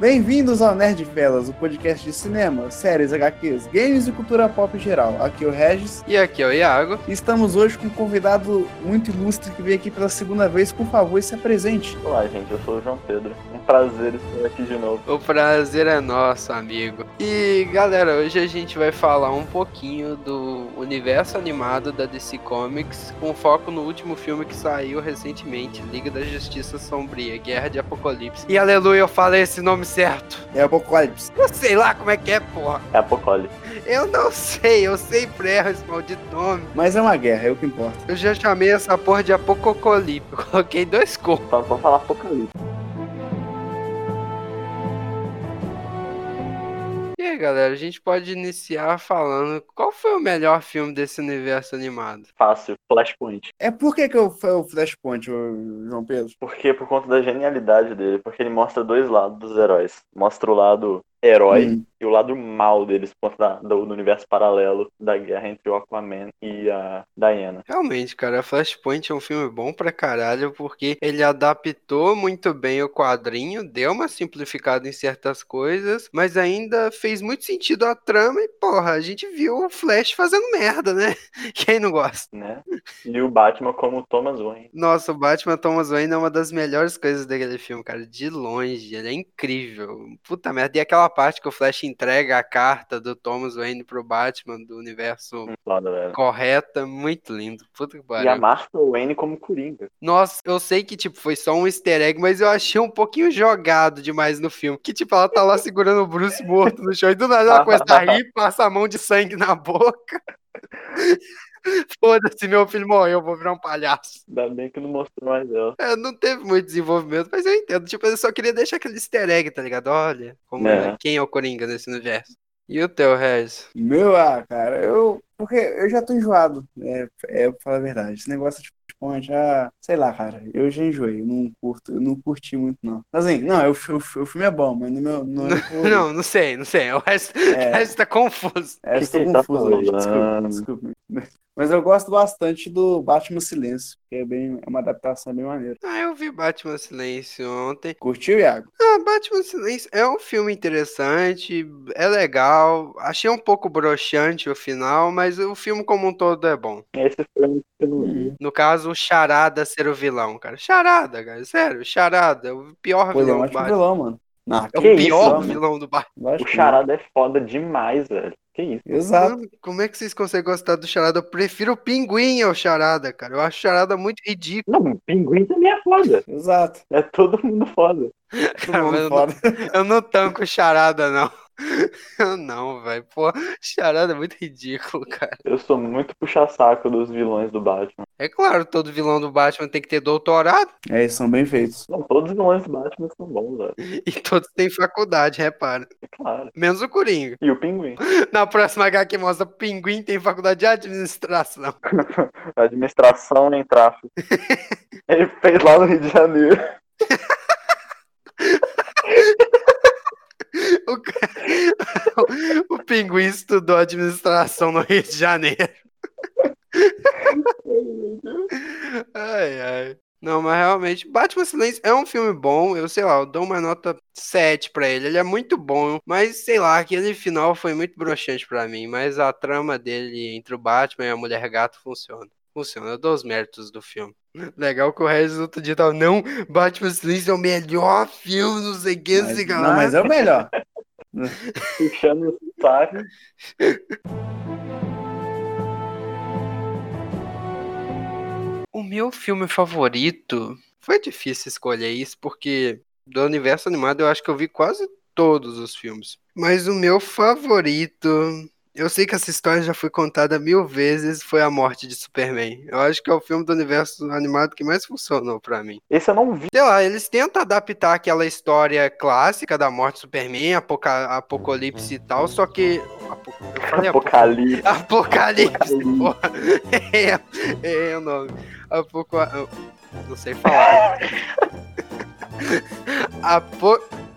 Bem-vindos ao Nerd Felas, o podcast de cinema, séries, HQs, games e cultura pop em geral. Aqui é o Regis. E aqui é o Iago. E estamos hoje com um convidado muito ilustre que veio aqui pela segunda vez. Por favor, se apresente. Olá, gente. Eu sou o João Pedro. Um prazer estar aqui de novo. O prazer é nosso, amigo. E galera, hoje a gente vai falar um pouquinho do universo animado da DC Comics, com foco no último filme que saiu recentemente, Liga da Justiça Sombria, Guerra de Apocalipse. E aleluia, eu falei esse nome certo. É Apocalipse. Eu sei lá como é que é, porra. É Apocalipse. Eu não sei, eu sempre erro esse maldito nome. Mas é uma guerra, é o que importa. Eu já chamei essa porra de Apocalipse. Coloquei dois corpos. Só vou falar Apocalipse. E aí, galera, a gente pode iniciar falando qual foi o melhor filme desse universo animado? Fácil. Flashpoint. É por que, que eu foi o Flashpoint, João Pedro? Porque por conta da genialidade dele. Porque ele mostra dois lados dos heróis. Mostra o lado herói Hum. e o lado mal deles da- do, do universo paralelo da guerra entre o Aquaman e a Diana. Realmente, cara, Flashpoint é um filme bom pra caralho, porque ele adaptou muito bem o quadrinho, deu uma simplificada em certas coisas, mas ainda fez muito sentido a trama e, porra, a gente viu o Flash fazendo merda, né? Quem não gosta? Né? E o Batman como Thomas Wayne. Nossa, o Batman Thomas Wayne é uma das melhores coisas daquele filme, cara, de longe, ele é incrível. Puta merda, e aquela parte que o Flash entrega a carta do Thomas Wayne pro Batman do universo Foda, velho. correto, muito lindo. Puta que E pariu. a Martha Wayne como Coringa. Nossa, eu sei que, tipo, foi só um easter egg, mas eu achei um pouquinho jogado demais no filme. Que, tipo, ela tá lá segurando o Bruce morto no chão e do nada ela começa a rir, passa a mão de sangue na boca. Foda-se, meu filho morreu, eu vou virar um palhaço. Ainda bem que não mostrou mais ela. É, não teve muito desenvolvimento, mas eu entendo. Tipo, eu só queria deixar aquele easter egg, tá ligado? Olha, como é. É. quem é o Coringa nesse universo. E o teu, Regis? Meu, ah, cara, eu. Porque eu já tô enjoado, é, é pra falar a verdade. Esse negócio de Flashpoint, ah, sei lá, cara, eu já enjoei, eu não curto, eu não curti muito, não. Assim, não, eu, eu- o filme é bom, mas no meu. No, Não, não sei, não sei. O resto, o É. resto tá confuso. É, que ele tá confuso, gente. Desculpa, desculpa. Mas eu gosto bastante do Batman Silêncio, que é bem, é uma adaptação bem maneira. Ah, eu vi Batman Silêncio ontem. Curtiu, Iago? Ah, Batman Silêncio é um filme interessante, é legal. Achei um pouco broxante o final, mas o filme como um todo é bom. Esse foi um que eu não vi. No caso, o Charada ser o vilão, cara. Charada, cara, sério, Charada, é o pior Pô, é vilão do ótimo Batman. vilão, mano. Não, É o pior isso, vilão do Batman. O. Charada é foda demais, velho. Que isso? Exato. Mano, como é que vocês conseguem gostar do Charada? Eu prefiro o Pinguim ao Charada, cara. Eu acho o Charada muito ridículo. Não, o Pinguim também é foda. Exato. É todo mundo foda. Todo Cara, mundo eu, não, foda. eu não tanco Charada, não. Eu não, velho. Pô, Charada é muito ridículo, cara. Eu sou muito puxa-saco dos vilões do Batman. É claro, todo vilão do Batman tem que ter doutorado É, eles são bem feitos. Não, todos os vilões do Batman são bons, velho. e todos têm faculdade, repara. É claro. Menos o Coringa. E o Pinguim. Na próxima HQ mostra Pinguim tem faculdade de administração. Administração em tráfico. Ele fez lá no Rio de Janeiro. O, o Pinguim estudou administração no Rio de Janeiro. Ai, ai. Não, mas realmente, Batman Silêncio é um filme bom. Eu sei lá, eu dou uma nota 7 pra ele. Ele é muito bom, mas sei lá, aquele final foi muito broxante pra mim. Mas a trama dele entre o Batman e a Mulher Gato funciona. Funciona, eu dou os méritos do filme. Legal que o Regis outro dia tava, não, Batman Silêncio é o melhor filme, não sei o que, não, mas é o melhor. Puxando o saco. O meu filme favorito foi difícil escolher isso, porque do universo animado eu acho que eu vi quase todos os filmes. Mas o meu favorito. Eu sei que essa história já foi contada mil vezes, foi a morte de Superman. Eu acho que é o filme do universo animado que mais funcionou pra mim. Esse eu não vi. Sei lá, eles tentam adaptar aquela história clássica da morte de Superman, apoca apocalipse e tal, só que. Apo- Eu falei apo- Apocalipse. Apocalipse, porra. É, é o nome. Apoco... eu Não sei falar.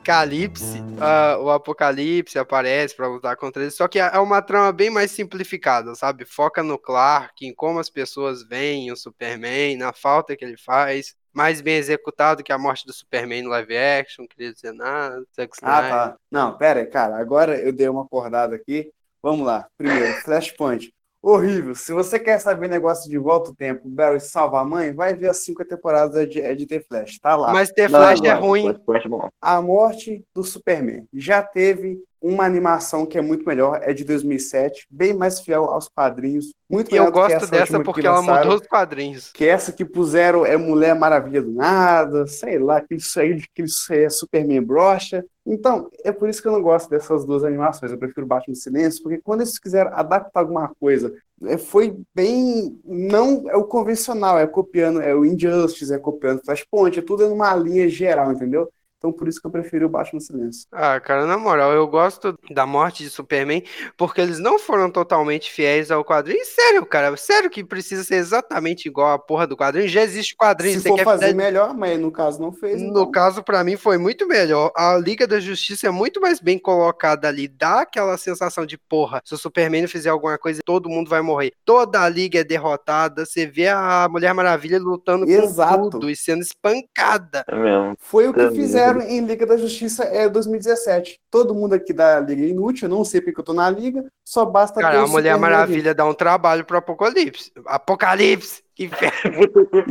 Apocalipse. ah, o Apocalipse aparece pra lutar contra ele. Só que é uma trama bem mais simplificada, sabe? Foca no Clark, em como as pessoas veem o Superman, na falta que ele faz. mais bem executado que a morte do Superman no live action, não queria dizer nada. Zack Ah, tá. Não, pera aí, cara. Agora eu dei uma acordada aqui. Vamos lá. Primeiro, Flashpoint. Horrível. Se você quer saber negócio de volta o tempo, Barry salva a mãe, vai ver as cinco temporadas de, é de The Flash. Tá lá. Mas The Não, Flash é não, ruim. Flashpoint é. A morte do Superman. Já teve uma animação que é muito melhor, é de 2007, bem mais fiel aos quadrinhos, muito E eu gosto essa dessa porque ela mudou os quadrinhos. Que essa que puseram é Mulher Maravilha do nada, sei lá, que isso aí, que isso aí é Superman brocha. Então, é por isso que eu não gosto dessas duas animações. Eu prefiro Batman Silêncio, porque quando eles quiseram adaptar alguma coisa, é, foi bem. Não é o convencional, é copiando, é o Injustice, é copiando Flashpoint, é tudo numa linha geral, entendeu? Então, por isso que eu prefiro o Batman Silêncio. Ah, cara, na moral, eu gosto da morte de Superman porque eles não foram totalmente fiéis ao quadrinho. E sério, cara, sério que precisa ser exatamente igual a porra do quadrinho? Já existe o quadrinho, Se você for quer fazer fazer- melhor, mas no caso não fez. No então. caso, pra mim, foi muito melhor. A Liga da Justiça é muito mais bem colocada ali. Dá aquela sensação de, porra, se o Superman não fizer alguma coisa, todo mundo vai morrer. Toda a Liga é derrotada. Você vê a Mulher Maravilha lutando Exato. com tudo e sendo espancada. É mesmo. Foi o que Também. Em Liga da Justiça é 2017. Todo mundo aqui da Liga é inútil, eu não sei porque eu tô na Liga, só basta Cara, a Mulher. Maravilha dá um trabalho pro Apocalipse. Apocalipse! Que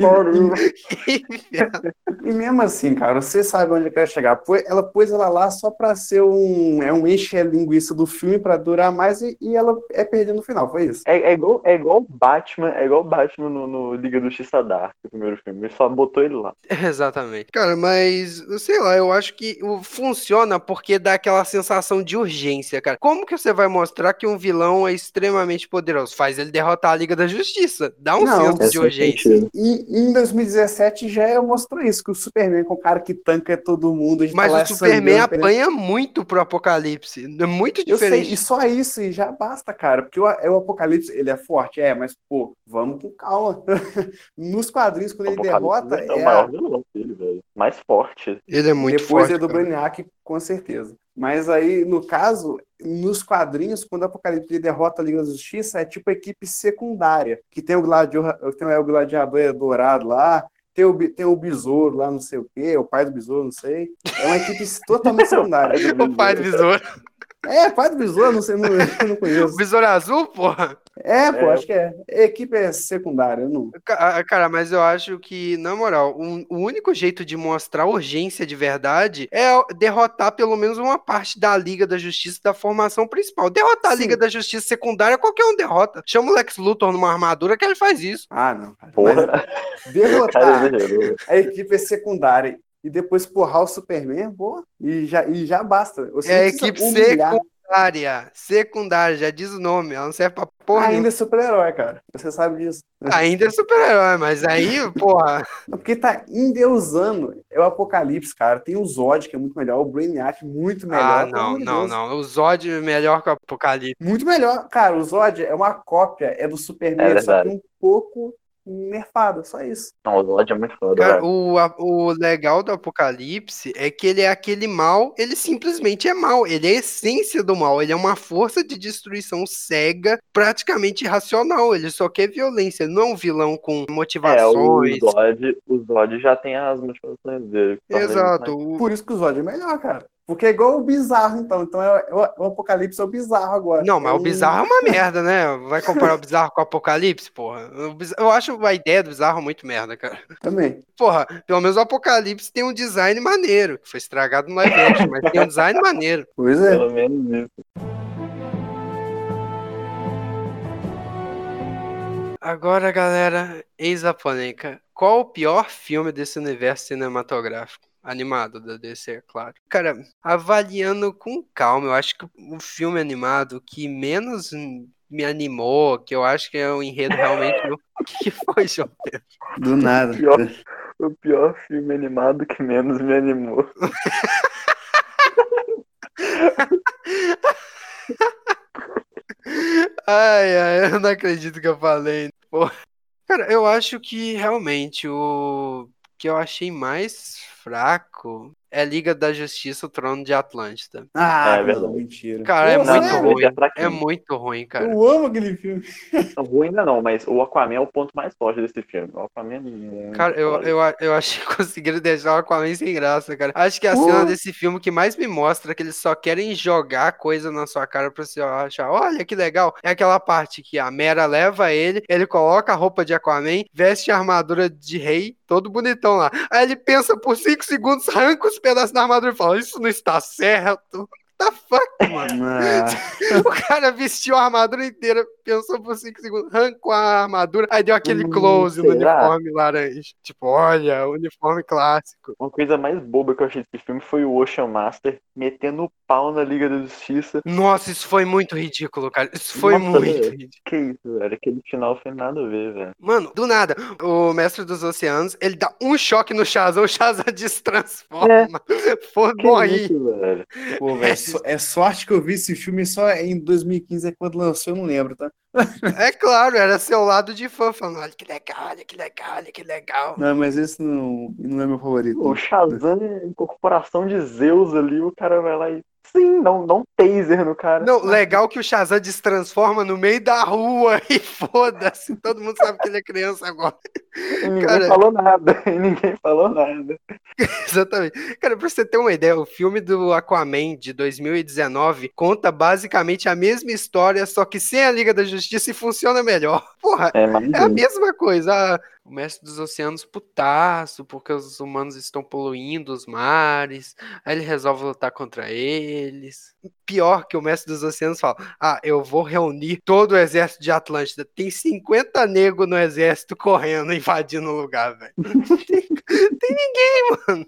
pariu. E mesmo assim, cara, você sabe onde eu quero chegar. Ela pôs ela lá só pra ser um, é um enche-linguiça do filme pra durar mais e, e ela é perdida no final, foi isso. É, é igual, é igual Batman, é igual Batman no, no Liga do Justiça Dark, o primeiro filme. Ele só botou ele lá. Exatamente. Cara, mas, sei lá, eu acho que o- funciona porque dá aquela sensação de urgência, cara. Como que você vai mostrar que um vilão é extremamente poderoso? Faz ele derrotar a Liga da Justiça. Dá um Não, senso de urgência. sentido. E e em 2017 já mostrou isso, que o Superman com o cara que tanca todo mundo. tá Mas o Superman sangrando, apanha muito pro Apocalipse. É muito Eu sei, diferente. e só isso e já basta, cara. Porque o, é o Apocalipse, ele é forte, é, mas, pô, vamos com calma. Nos quadrinhos, quando ele Apocalipse derrota, é o é maior vilão dele, velho. Mais forte. Ele é muito depois forte. é do cara. Brainiac, com certeza. Mas aí, no caso, nos quadrinhos, quando o Apocalipse derrota a Liga da Justiça, é tipo equipe secundária, que tem o gladiador, tem o gladiador dourado lá, tem o, tem o besouro lá, não sei o quê, o pai do besouro, não sei. É uma equipe totalmente secundária. O pai do besouro. É, pai do besouro, não sei, não, eu não conheço. besouro azul, porra. É, pô, É. acho que é. A equipe é secundária, eu não. Ah, Cara, mas eu acho que, na moral, um- o único jeito de mostrar urgência de verdade é derrotar pelo menos uma parte da Liga da Justiça da formação principal. Derrotar a Sim. Liga da Justiça secundária, qualquer um derrota. Chama o Lex Luthor numa armadura que ele faz isso. Ah, não. Porra, Mas cara, derrotar a equipe é secundária e depois porrar o Superman, boa, e já, e já basta. Você É a equipe humilhar. Secundária. Secundária, já diz o nome. Ela não serve pra porra. Ainda nenhuma. é super-herói, cara. Você sabe disso. Ainda é super-herói, mas aí, porra. Porque tá endeusando. É o Apocalipse, cara. Tem o Zod, que é muito melhor. O Brainiac, muito melhor. Ah, não, não, não. O Zod é melhor que o Apocalipse. Muito melhor. Cara, o Zod é uma cópia, é do Superman, É só que um pouco nerfado, só isso. Não, o Zod é muito foda, Cara, o, a- o legal do Apocalipse é que ele é aquele mal, ele simplesmente é mal, ele é a essência do mal, ele é uma força de destruição cega, praticamente irracional, ele só quer violência, ele não é um vilão com É, o motivações. Zod, o Zod já tem as motivações dele. Exato. Por isso que o Zod é melhor, cara. Porque é igual o bizarro, então. Então é, é o, o Apocalipse é o bizarro agora. Não, mas o bizarro é uma merda, né? Vai comparar o bizarro com o Apocalipse, porra. Eu acho a ideia do bizarro muito merda, cara. Também. Porra, pelo menos o Apocalipse tem um design maneiro, que foi estragado no live action, mas tem um design maneiro. Pois é. Pelo menos isso. Agora, galera, eis a polêmica. Qual o pior filme desse universo cinematográfico? Animado da DC, é claro. Cara, avaliando com calma, eu acho que o filme animado que menos me animou, que eu acho que é um enredo realmente. O que que foi, João Pedro? Do nada. Pior. O pior filme animado que menos me animou. Ai, ai, eu não acredito que eu falei. Pô. Cara, eu acho que realmente o que eu achei mais fraco é Liga da Justiça, o Trono de Atlântida. Ah, É não, verdade. mentira. Cara, é muito ruim. É. É muito ruim, cara. Eu amo aquele filme. Não, ruim ainda não, mas o Aquaman é o ponto mais forte desse filme. O Aquaman é muito Cara, eu, eu, eu acho que conseguiram deixar o Aquaman sem graça, cara. Acho que a Pô. cena desse filme que mais me mostra que eles só querem jogar coisa na sua cara pra você achar, olha que legal, é aquela parte que a Mera leva ele, ele coloca a roupa de Aquaman, veste a armadura de rei, todo bonitão lá. Aí ele pensa por 5 segundos, arranca os pedaços da armadura e fala, isso não está certo. What the fuck, mano? O cara vestiu a armadura inteira, pensou por 5 segundos, arrancou a armadura, aí deu aquele Hum, close no será? uniforme laranja. Tipo, olha, uniforme clássico. Uma coisa mais boba que eu achei desse filme foi o Ocean Master metendo o pau na Liga da Justiça. Nossa, isso foi muito ridículo, cara. Isso foi Nossa, muito velho. ridículo. Que isso, velho? Aquele final foi nada a ver, velho. Mano, do nada, o mestre dos oceanos, ele dá um choque no Shazam, o Shazam destransforma. Foi, Que morri. isso, velho? pô, velho, so- é sorte que eu vi esse filme só em 2015, é quando lançou, eu não lembro, tá? É claro, era seu lado de fã, falando, olha que legal, olha que legal, olha que legal. Não, mas esse não, não é meu favorito. O Shazam é incorporação de Zeus ali, o cara vai lá e. Sim, dá um, dá um taser no cara. Não, legal que o Shazam destransforma no meio da rua e foda-se, todo mundo sabe que ele é criança agora. E ninguém cara- falou nada. E ninguém falou nada. Exatamente. Cara, pra você ter uma ideia, o filme do Aquaman de 2019 conta basicamente a mesma história, só que sem a Liga da Justiça e funciona melhor. Porra, É, é a mesma coisa. Ah, o mestre dos oceanos putaço, porque os humanos estão poluindo os mares. Aí ele resolve lutar contra eles. Pior que o mestre dos oceanos fala: Ah, eu vou reunir todo o exército de Atlântida. Tem 50 negros no exército correndo, invadindo o lugar, velho. Tem, tem ninguém, mano.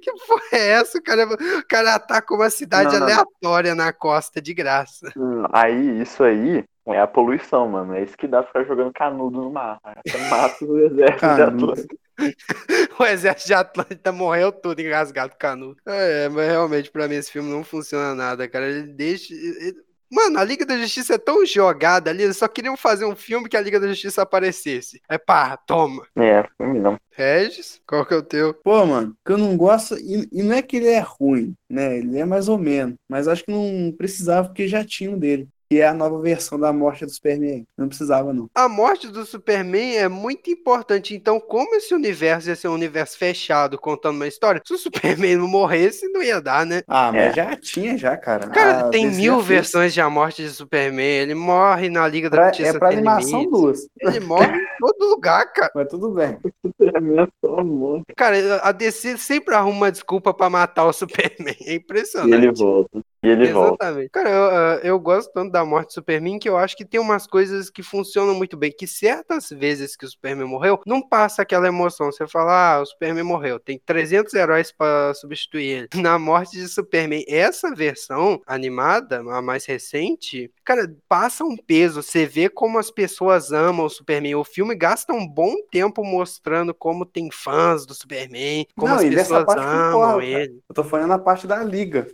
Que porra é essa? O cara, o cara ataca uma cidade Não, não. aleatória na costa de graça. Hum, Aí, isso aí é a poluição, mano. É isso que dá pra ficar jogando canudo no mar. Você mata o exército de Canudo. Atlântico. O exército de Atlântida morreu tudo engasgado canudo. É, mas realmente pra mim esse filme não funciona nada, cara. Ele deixa. ele- Mano, a Liga da Justiça é tão jogada ali, eles só queriam fazer um filme que a Liga da Justiça aparecesse. É pá, toma. É, filme não. Regis, qual que é o teu? Pô, mano, que eu não gosto, e, e não é que ele é ruim, né? Ele é mais ou menos, mas acho que não precisava porque já tinha um dele. Que é a nova versão da morte do Superman. Não precisava, não. A morte do Superman é muito importante. Então, como esse universo ia ser um universo fechado contando uma história, se o Superman não morresse, não ia dar, né? Ah, mas É. já tinha, já, cara. Cara, A tem DC mil versões de A Morte de Superman. Ele morre na Liga da Pra- Justiça é pra animação Limites. duas. Ele morre em todo lugar, cara. Mas tudo bem. Superman é um. Cara, a DC sempre arruma uma desculpa pra matar o Superman. É E impressionante. ele volta. E ele volta. Exatamente. Cara, eu, ah, eu gosto tanto da morte do Superman que eu acho que tem umas coisas que funcionam muito bem. Que certas vezes que o Superman morreu, não passa aquela emoção. Você fala, ah, o Superman morreu. Tem 300 heróis pra substituir ele. Na morte de Superman, essa versão animada, a mais recente, cara, passa um peso. Você vê como as pessoas amam o Superman. O filme gasta um bom tempo mostrando como tem fãs do Superman, como Não, as pessoas amam cara. ele. Eu tô falando na parte da liga.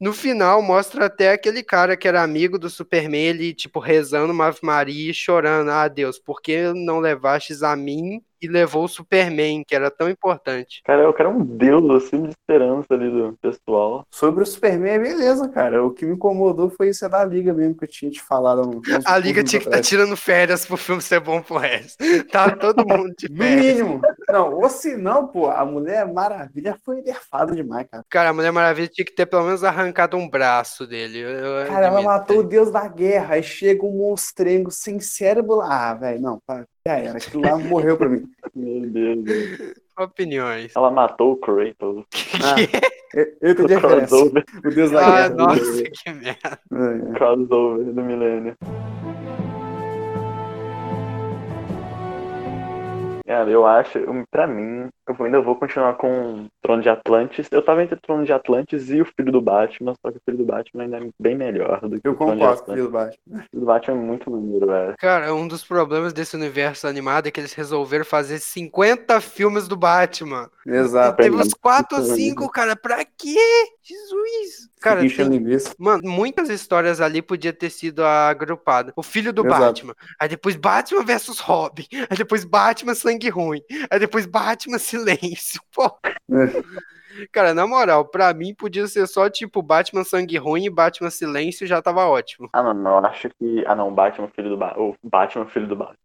No final, mostra até aquele cara que era amigo do Superman, ele, tipo, rezando uma Ave Maria e chorando. Ah, Deus, por que não levastes a mim e levou o Superman, que era tão importante? Cara, eu quero um deus assim de esperança ali do pessoal. Sobre o Superman, beleza, cara. O que me incomodou foi isso é da liga mesmo que eu tinha te falado. A Liga tinha que estar atrás. tirando férias pro filme ser bom pro resto. Tá todo mundo de No férias. mínimo. Não, ou se não, pô, a Mulher Maravilha foi nerfada demais, cara. Cara, a Mulher Maravilha tinha que ter pelo menos arrancado um braço dele. Eu- Cara, ela matou o deus da guerra. Aí chega um monstrengo sem cérebro lá. Ah, velho, não, pá, já era. Aquilo lá morreu pra mim. Meu Deus. Deus. Opiniões. Ela matou o Kratos. Ah, eu, eu entendi a crossover, O deus da Ah, guerra. nossa, que merda. É, é. crossover do milênio. Cara, eu acho, pra mim, eu ainda vou continuar com Trono de Atlantis. Eu tava entre Trono de Atlantis e o Filho do Batman, só que o Filho do Batman ainda é bem melhor do que Eu o Trono de concordo com o Atlantis. Filho do Baixo. O Filho do Batman é muito maneiro, velho. Cara, um dos problemas desse universo animado é que eles resolveram fazer 50 filmes do Batman. Exato. Teve uns 4 ou Isso, 5, cara. Pra quê? Jesus! Cara, enchendo tem- linguiça. mano, muitas histórias ali podia ter sido agrupadas. O filho do Exato. Batman. Aí depois Batman versus Robin. Aí depois Batman sangue ruim. Aí depois Batman silêncio. Pô. É. Cara, na moral, pra mim podia ser só tipo Batman Sangue Ruim e Batman Silêncio já tava ótimo. Ah, não, não, eu acho que. Ah, não, Batman, filho do Batman. O Batman, filho do Batman.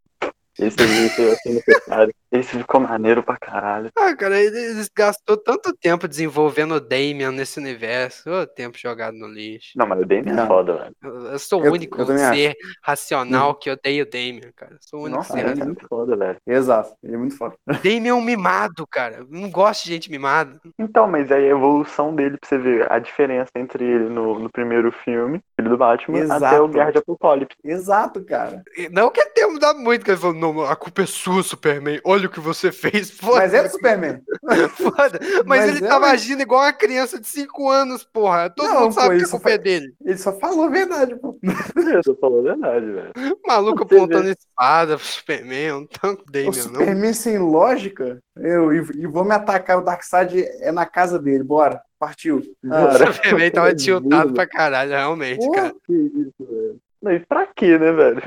Esse vídeo assim necessário. Esse ficou maneiro pra caralho. Ah, cara, eles gastou tanto tempo desenvolvendo o Damian nesse universo. Ô, tempo jogado no lixo. Não, mas o Damian é Não. foda, velho. Eu, eu sou o Eu- único eu ser racional que odeia o Damian, cara. Sou o único Nossa, ser Ele é racional. muito foda, velho. Exato, ele é muito foda. Damian é um mimado, cara. Eu Não gosto de gente mimada. Então, mas aí a evolução dele pra você ver a diferença entre ele no, no primeiro filme, filho do Batman, Exato. até o Guerra de Apocalipse. Exato, cara. Não que ele tenha mudado muito, que ele falou, não, a culpa é sua, Superman. Olha o que você fez. Foda, Mas é do Superman. foda. Mas, Mas ele é, tava agindo igual uma criança de 5 anos, porra. Todo Não, mundo sabe pô, que a culpa é dele. Ele só falou a verdade, pô. Eu tô falando a verdade, velho. O maluco apontando espada pro Superman, eu não tanco O Damian, não. Superman sem lógica. Eu, e, e vou me atacar. O Darkseid é na casa dele. Bora. Partiu. Ah, O Superman tava tiltado pra caralho, realmente, Pô, cara. Que isso, velho. Não, e pra quê, né, velho?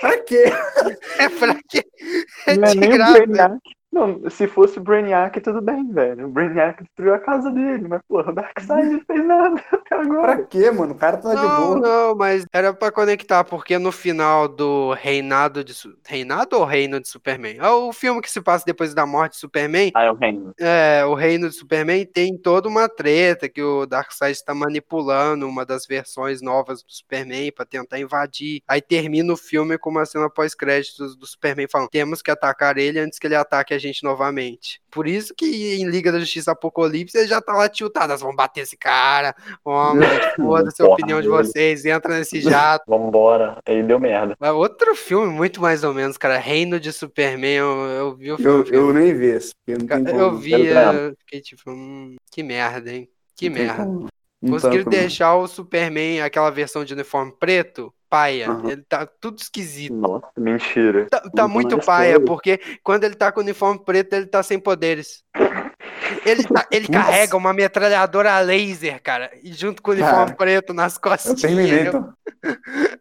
pra quê? É pra quê? É Não é de nem o graça. Brainiac. Não, se fosse o Brainiac, tudo bem, velho. O Brainiac destruiu a casa dele, mas, porra, o Darkseid não fez nada até agora. Pra quê, mano? O cara tá de Não, boa. não, mas era pra conectar, porque no final do Reinado de Su- Reinado ou Reino de Superman? É o filme que se passa depois da morte de Superman. Ah, é o reino. É, o Reino de Superman tem toda uma treta que o Darkseid está manipulando uma das versões novas do Superman pra tentar invadir. Aí termina o filme com uma cena pós-créditos do Superman falando: temos que atacar ele antes que ele ataque a gente novamente. Por isso que em Liga da Justiça Apocalipse ele já tá lá tiltado. Nós vamos bater esse cara, vamos, foda-se a opinião de vocês, entra nesse jato. Vambora. Aí deu merda. Mas outro filme, muito mais ou menos, cara. Reino de Superman, eu, eu vi o Eu, filme. eu nem vi esse. porque Não tem Cara, como. eu vi, Quero eh, fiquei tipo, hum, que merda, hein? Que Não merda. como. Conseguiram deixar o Superman, aquela versão de uniforme preto, paia. Aham. Ele tá tudo esquisito. Nossa, mentira. Tá, tá muito é paia, porque quando ele tá com o uniforme preto, ele tá sem poderes. Ele, tá- ele carrega uma metralhadora laser, cara, e junto com o uniforme Cara, preto nas Eu terminei, Eu,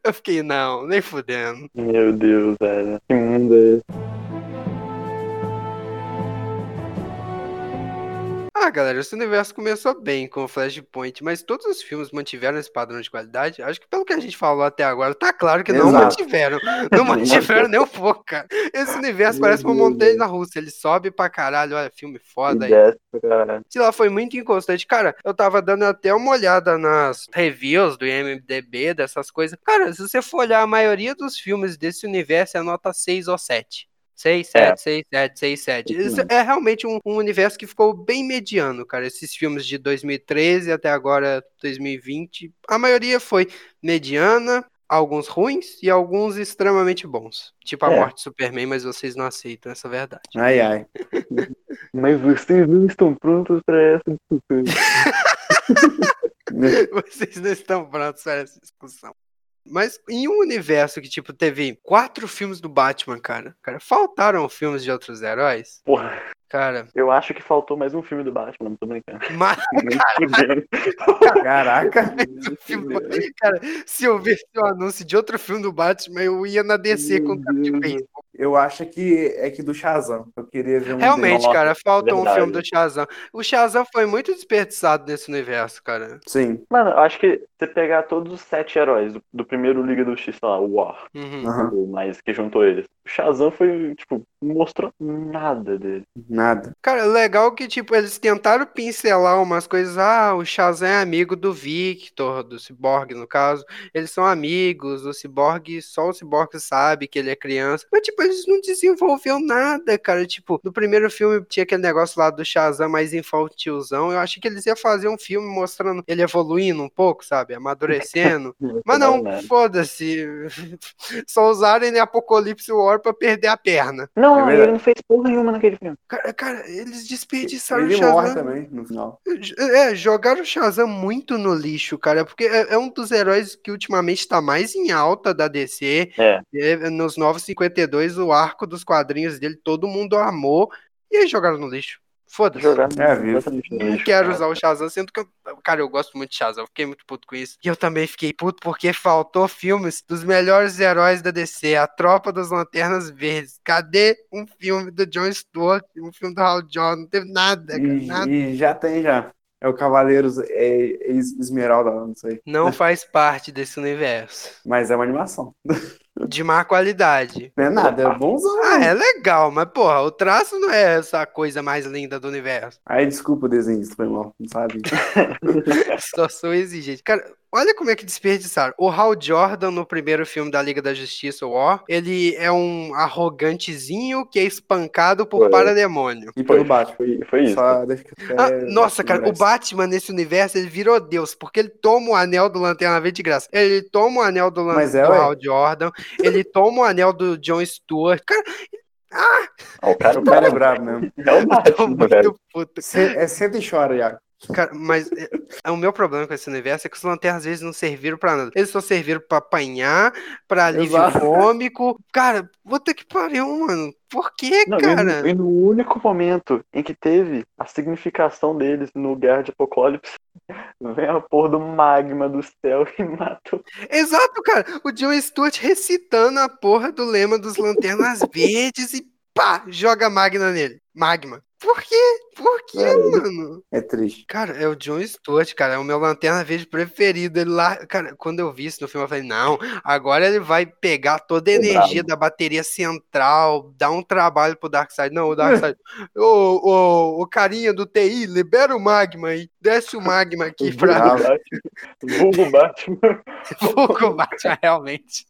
eu fiquei, não, nem fudendo. Meu Deus, velho. Que mundo é esse? Ah, galera, esse universo começou bem com o Flashpoint, mas todos os filmes mantiveram esse padrão de qualidade? Acho que pelo que a gente falou até agora, tá claro que não Exato. mantiveram. Não mantiveram nem um pouco, cara. Esse universo parece uma Deus, montanha na Rússia. Ele sobe pra caralho, olha, filme foda aí. Sei lá, foi muito inconstante. Cara, eu tava dando até uma olhada nas reviews do IMDB, dessas coisas. Cara, se você for olhar, a maioria dos filmes desse universo é nota 6 ou 7. 6, 7, 6, 7, 6, 7. Isso é realmente um, um universo que ficou bem mediano, cara. Esses filmes de 2013 até agora 2020, a maioria foi mediana, alguns ruins e alguns extremamente bons. Tipo a É. morte de Superman, mas vocês não aceitam essa verdade. Ai, ai. Mas vocês não estão prontos pra essa discussão. Vocês não estão prontos para essa discussão. Mas em um universo que, tipo, teve quatro filmes do Batman, cara. Cara, faltaram filmes de outros heróis? Porra, Cara, eu acho que faltou mais um filme do Batman, não tô brincando. mas, fudendo. Caraca. cara, se eu visse o anúncio de outro filme do Batman, eu ia na DC com cara de. Eu acho que é que do Shazam. Eu queria ver um Realmente, cara, faltou um verdade. filme do Shazam. O Shazam foi muito desperdiçado nesse universo, cara. Sim. Mano, eu acho que você pegar todos os sete heróis do, do primeiro Liga do X, sei lá, o War, Uhum. Mais que juntou eles. O Shazam foi, tipo, não mostrou nada dele. Nada. Cara, legal que, tipo, eles tentaram pincelar umas coisas. Ah, o Shazam é amigo do Victor, do Cyborg, no caso. Eles são amigos, o Cyborg, só o Cyborg sabe que ele é criança. Mas, tipo, eles não desenvolveu nada, cara. Tipo, no primeiro filme tinha aquele negócio lá do Shazam mais infantilzão. Eu achei que eles iam fazer um filme mostrando ele evoluindo um pouco, sabe? Amadurecendo. Mas não, né? foda-se. Só usaram ele em Apocalipse War pra perder a perna. Não, É ele não fez porra nenhuma naquele filme. Cara, cara eles desperdiçaram Ele o Shazam. morre também no final. É, jogaram o Shazam muito no lixo, cara, porque é, é um dos heróis que ultimamente tá mais em alta da DC. É. É, nos Novos 52, o arco dos quadrinhos dele, todo mundo amou, e aí jogaram no lixo. Foda-se. É, Não quero usar o Shazam, sendo que eu, cara, eu gosto muito de Shazam, eu fiquei muito puto com isso. E eu também fiquei puto porque faltou filmes dos melhores heróis da DC, a Tropa das Lanternas Verdes. Cadê um filme do John Stewart, um filme do Hal Jordan? Não teve nada, cara, E, nada. e já tem, já. É o Cavaleiros é, Es- Esmeralda, não sei. Não faz parte desse universo. Mas é uma animação. De má qualidade. Não é nada, é bonzão. Ah, é legal, mas porra, o traço não é essa coisa mais linda do universo. Aí desculpa o desenho, isso foi mal, não sabe? Só sou exigente. Cara, olha como é que desperdiçaram. O Hal Jordan, no primeiro filme da Liga da Justiça, o War, ele é um arrogantezinho que é espancado por Foi. parademônio. E Foi, pelo Batman. foi, foi isso. Ah, até- nossa, cara, o. Batman nesse universo, ele virou Deus, porque ele toma o anel do Lanterna Verde de graça. Ele toma o anel do, Lan- Mas é, do. Hal Jordan, ele toma o anel do John Stewart. Cara, Ah, o cara, O cara é brabo mesmo. é tô Batman, velho. muito puto. Cê- é senta e chora, Iago. Cara, mas é, é o meu problema com esse universo é que os lanternas às vezes não serviram pra nada. Eles só serviram pra apanhar, pra alívio Exato. cômico. Cara, puta que pariu, mano. Por que, Não, e cara? no, e no único momento em que teve a significação deles no Guerra de Apocalipse, vem a porra do magma do céu e matou. Exato, cara. O John Stewart recitando a porra do lema dos lanternas verdes e pá, joga magma nele. Magma. Por quê? Por quê, É. mano? É triste. Cara, é o John Stewart, cara, é o meu lanterna verde preferido. Ele lá, cara, quando eu vi isso no filme, eu falei, não, agora ele vai pegar toda a É energia brabo. da bateria central, dar um trabalho pro Darkseid. Não, o Darkseid, ô, ô, ô, carinha do TI, libera o magma aí, desce o magma aqui pra. Vulgo Batman. Vulgo Batman, realmente.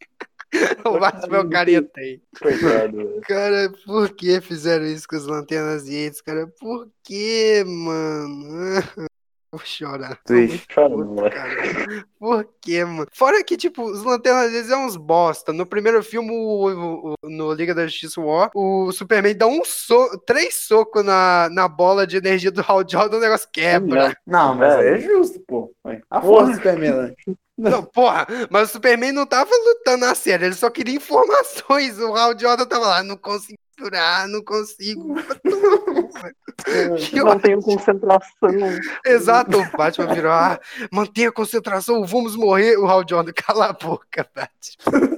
O Batman é o carinha TI. Coitado, velho. Cara, por que fizeram isso com as lanternas verdes, cara? Por que, mano? Vou chorar. Triste. puto, cara. Por que, mano? Fora que, tipo, os lanternas verdes é uns bosta. No primeiro filme, o- o- o- no Liga da Justiça War, o Superman dá um soco, três socos na, na bola de energia do Hal Jordan, o negócio quebra. Não, mas Velho. é justo, pô. A força do Superman, né? Não, porra, mas o Superman não tava lutando na série, ele só queria informações. O Hal Jordan tava lá, não consigo curar, não consigo. Que Não tenho concentração. Exato, o Batman virou, ah, mantenha a concentração, vamos morrer. O Hal Jordan, cala a boca, Batman.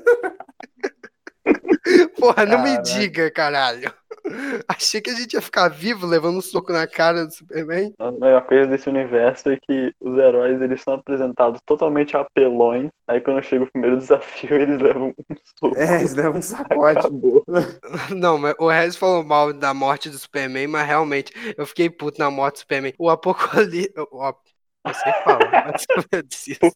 Porra, não me diga, caralho. Achei que a gente ia ficar vivo levando um soco na cara do Superman. A melhor coisa desse universo é que os heróis eles são apresentados totalmente apelões. Aí quando chega o primeiro desafio, eles levam um soco. É, eles levam um sacode. Acabou. Não, mas o Rez falou mal da morte do Superman, mas realmente eu fiquei puto na morte do Superman. O Apocalipse. Sei falar, mas eu desisto.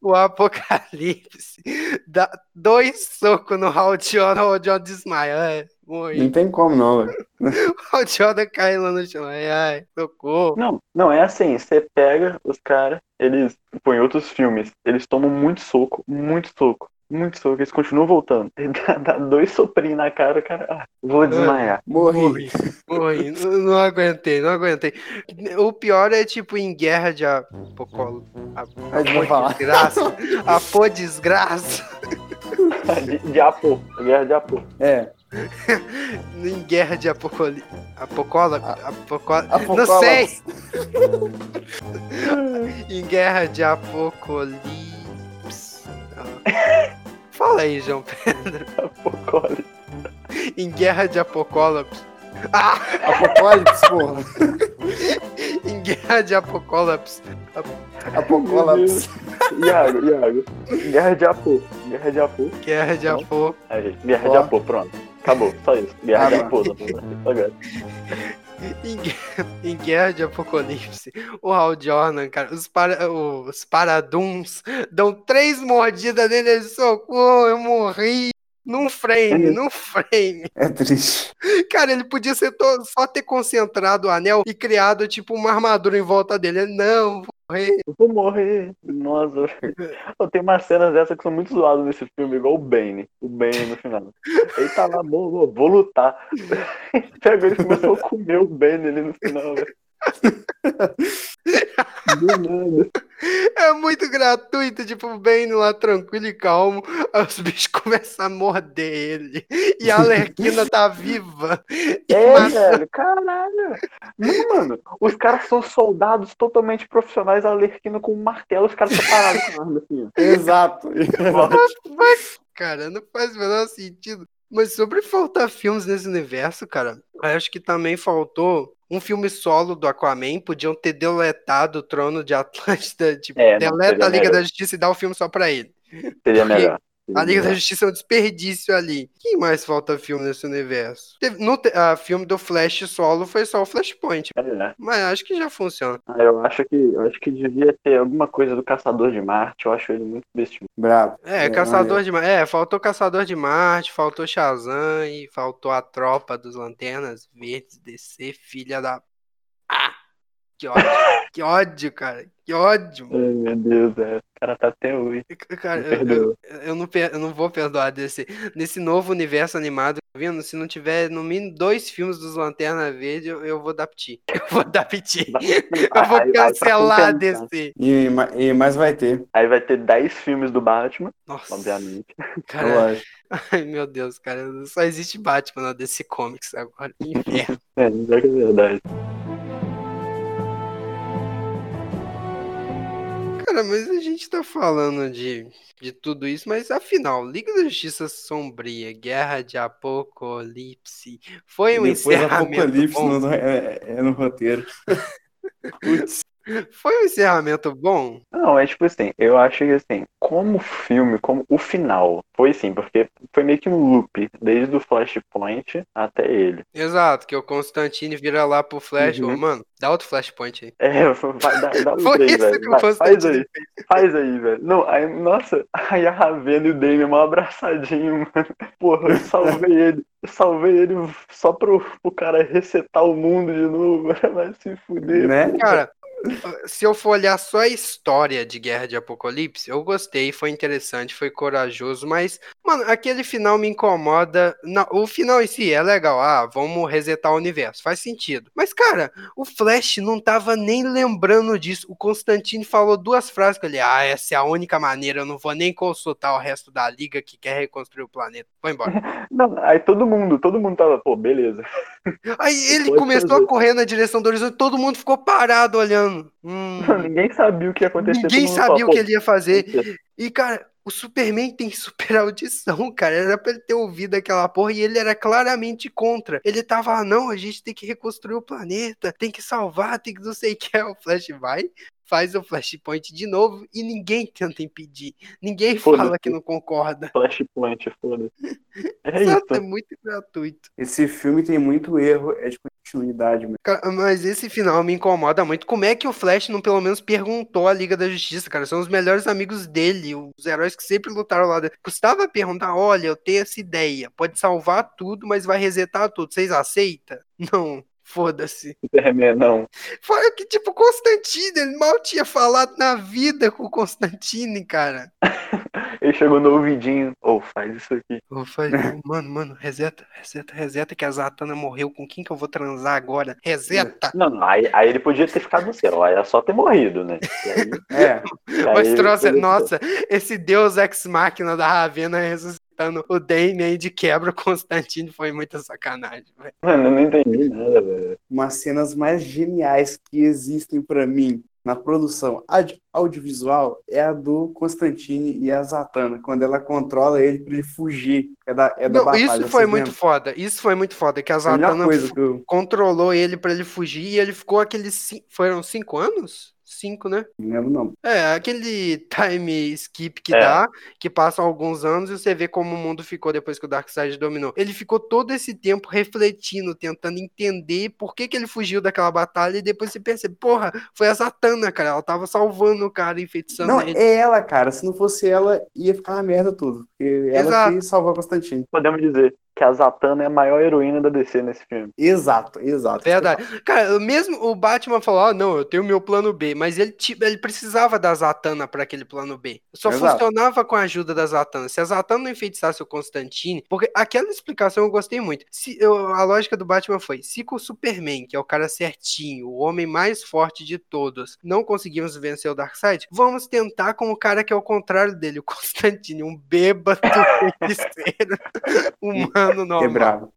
O Apocalipse dá dois socos no Hal Jordan, o Jordan desmaia. Ai, Não morri. tem como, não, velho. O Jordan cai lá no chão. Ai, ai, socorro. Não, não, é assim, você pega os caras, eles, pô, em outros filmes, eles tomam muito soco, muito soco, muito soco, eles continuam voltando. Ele dá, dá dois soprinhos na cara, o cara, ah, vou desmaiar. Morri. Morri, morri. Não, não aguentei, não aguentei. O pior é tipo em guerra de apocolo. A, falar. desgraça. A pô desgraça. De, de Apo, guerra de Apo. É. Em guerra de apocalipse. Apocola? Apocola. Não sei! em guerra de apocalipse. Fala aí, João Pedro. Apocalipse. Em guerra de apocalipse. Ah! Apocalipse, porra. Em guerra de apocalipse. Apocalipse. Iago, Iago. Guerra de Apo. Guerra de Apo. Guerra de apo. Aí, guerra de. Apo, pronto. Acabou, só isso. Guerra Ah, de tá bom, agora. Em, guerra- de Apocalipse, o Hal Jordan, cara, os, para, os paraduns dão três mordidas nele, ele socorro, eu morri. Num frame, num frame. É triste. Cara, ele podia ser to- só ter concentrado o anel e criado, tipo, uma armadura em volta dele. Ele, não, vou morrer. Eu vou morrer. Nossa. Eu tenho umas cenas dessas que são muito zoadas nesse filme, igual o Bane. O Bane no final. Ele tá lá, vou, vou, lutar. Pega ele e começou a comer o Bane ali no final, velho. Do nada. É muito gratuito, tipo, o Bane lá tranquilo e calmo. Aí os bichos começam a morder ele. E a Alerquina tá viva. É, mata- velho, caralho. Não, mano, os caras são soldados totalmente profissionais, alerquino com um martelo, os caras estão parados com a arma assim. Exato. Cara, não faz o menor sentido. Mas sobre faltar filmes nesse universo, cara, eu acho que também faltou um filme solo do Aquaman. Podiam ter deletado o Trono de Atlântida. Tipo, É, deleta a Liga melhor. da Justiça e dá o filme só pra ele. Seria melhor. A Liga da Justiça é um desperdício ali. Quem mais falta filme nesse universo? Teve, no a filme do Flash solo foi só o Flashpoint. É, Mas acho que já funciona. ah, eu acho que eu acho que devia ter alguma coisa do Caçador de Marte, eu acho ele muito bestinho. Brabo. É, Caçador de Marte. É, faltou Caçador de Marte, faltou Shazam e faltou a tropa dos Lanternas Verdes DC, filha da. Ah! Que ódio. que ódio, cara. Que ódio. Ai, meu Deus, é. O cara tá até hoje. Cara, eu, eu, eu não, per- eu não vou perdoar desse, nesse novo universo animado, tá vendo? Se não tiver no mínimo dois filmes dos Lanterna Verde, eu, eu vou dar piti. Eu vou dar piti. Eu vou aí, pra cancelar DC. E, e mais vai ter, Aí vai ter 10 filmes do Batman, Nossa, obviamente. cara. lógico. Ai, meu Deus, cara. Só existe Batman na DC Comics agora. Que inferno. É, é é verdade. Cara, mas a gente tá falando de, de tudo isso, mas afinal, Liga da Justiça Sombria, Guerra de Apocalipse, foi um Depois encerramento Apocalipse bom? no, é, é no roteiro. Putz, Foi um encerramento bom? Não, é tipo assim, eu acho que assim, como filme, como o final, foi assim, porque foi meio que um loop, desde o Flashpoint até ele. Exato, que o Constantine vira lá pro Flash, Uhum. ô, mano, dá outro Flashpoint aí. É, vai, dá, dá Foi três, isso velho. que o Vai, faz Constantine aí, faz aí, velho. Não, aí, nossa, aí a Ravena e o Damien mal abraçadinho, mano. Porra, eu salvei ele. Eu salvei ele só pro, pro cara resetar o mundo de novo. Vai se fuder. né? Cara, se eu for olhar só a história de Guerra de Apocalipse, eu gostei, foi interessante, foi corajoso, mas, mano, aquele final me incomoda. Não, o final em si é legal, ah, vamos resetar o universo, faz sentido. Mas, cara, o Flash não tava nem lembrando disso. O Constantine falou duas frases com ele, ah, essa é a única maneira, eu não vou nem consultar o resto da liga que quer reconstruir o planeta. Vou embora. Não, aí todo mundo, todo mundo tava, pô, beleza. Aí ele Pode começou fazer. a correr na direção do horizonte, todo mundo ficou parado olhando. Hum. Ninguém sabia o que ia acontecer. Ninguém sabia o que ele ia fazer. "Pô, E, cara, o Superman tem super audição, cara. Era pra ele ter ouvido aquela porra e ele era claramente contra. Ele tava lá, não, a gente tem que reconstruir o planeta, tem que salvar, tem que não sei o que. O Flash vai, faz o Flashpoint de novo e ninguém tenta impedir. Ninguém fala que não concorda. Flashpoint, foda-se. É Exato, é isso. muito gratuito. Esse filme tem muito erro, é de continuidade, mano. Cara, mas esse final me incomoda muito. Como é que o Flash não pelo menos perguntou à Liga da Justiça, cara? São os melhores amigos dele, os heróis que sempre lutaram lá. dentro. Custava perguntar: olha, eu tenho essa ideia, pode salvar tudo, mas vai resetar tudo. Vocês aceitam? Não. Foda-se. Superman, não. Foi que, tipo, Constantine, ele mal tinha falado na vida com o Constantine, cara. Ele chegou no ouvidinho. Ou faz isso aqui. Eu falei, mano, mano, reseta, reseta, reseta, que a Zatanna morreu. Com quem que eu vou transar agora? Reseta! Não, não, aí, aí ele podia ter ficado no céu. Aí é só ter morrido, né? E aí, É, Mas trouxe, nossa, esse deus ex-máquina da Ravena ressuscitando o Damien de quebra o Constantine foi muita sacanagem, velho. Mano, eu não entendi nada, velho. umas cenas mais geniais que existem pra mim na produção audi- audiovisual é a do Constantine e a Zatanna, quando ela controla ele pra ele fugir. É da, é da Não, batalha, isso foi muito lembram? foda, isso foi muito foda, que a Zatanna eu controlou ele pra ele fugir e ele ficou aqueles, foram cinco anos? Cinco, né? não lembro, não. É, aquele time skip que É. dá, que passam alguns anos e você vê como o mundo ficou depois que o Darkseid dominou. Ele ficou todo esse tempo refletindo, tentando entender por que, que ele fugiu daquela batalha e depois você percebe, porra, foi a Zatanna, cara, ela tava salvando o cara, enfeitiçando Não, ele. é ela, cara. Se não fosse ela, ia ficar uma merda tudo. Porque ela Exato. que salvou Constantine. Podemos dizer. Que a Zatanna é a maior heroína da DC nesse filme. Exato, exato. Verdade. Cara, mesmo o Batman falou, ah, não, eu tenho meu plano B, mas ele, ele precisava da Zatanna para aquele plano B. Só Exato. funcionava com a ajuda da Zatanna. Se a Zatanna não enfeitiçasse o Constantine, porque aquela explicação eu gostei muito. Se, eu- a lógica do Batman foi, se com o Superman, que é o cara certinho, o homem mais forte de todos, não conseguimos vencer o Darkseid, vamos tentar com o cara que é o contrário dele, o Constantine, um bêbado feiticeiro humano normal. Quebrado.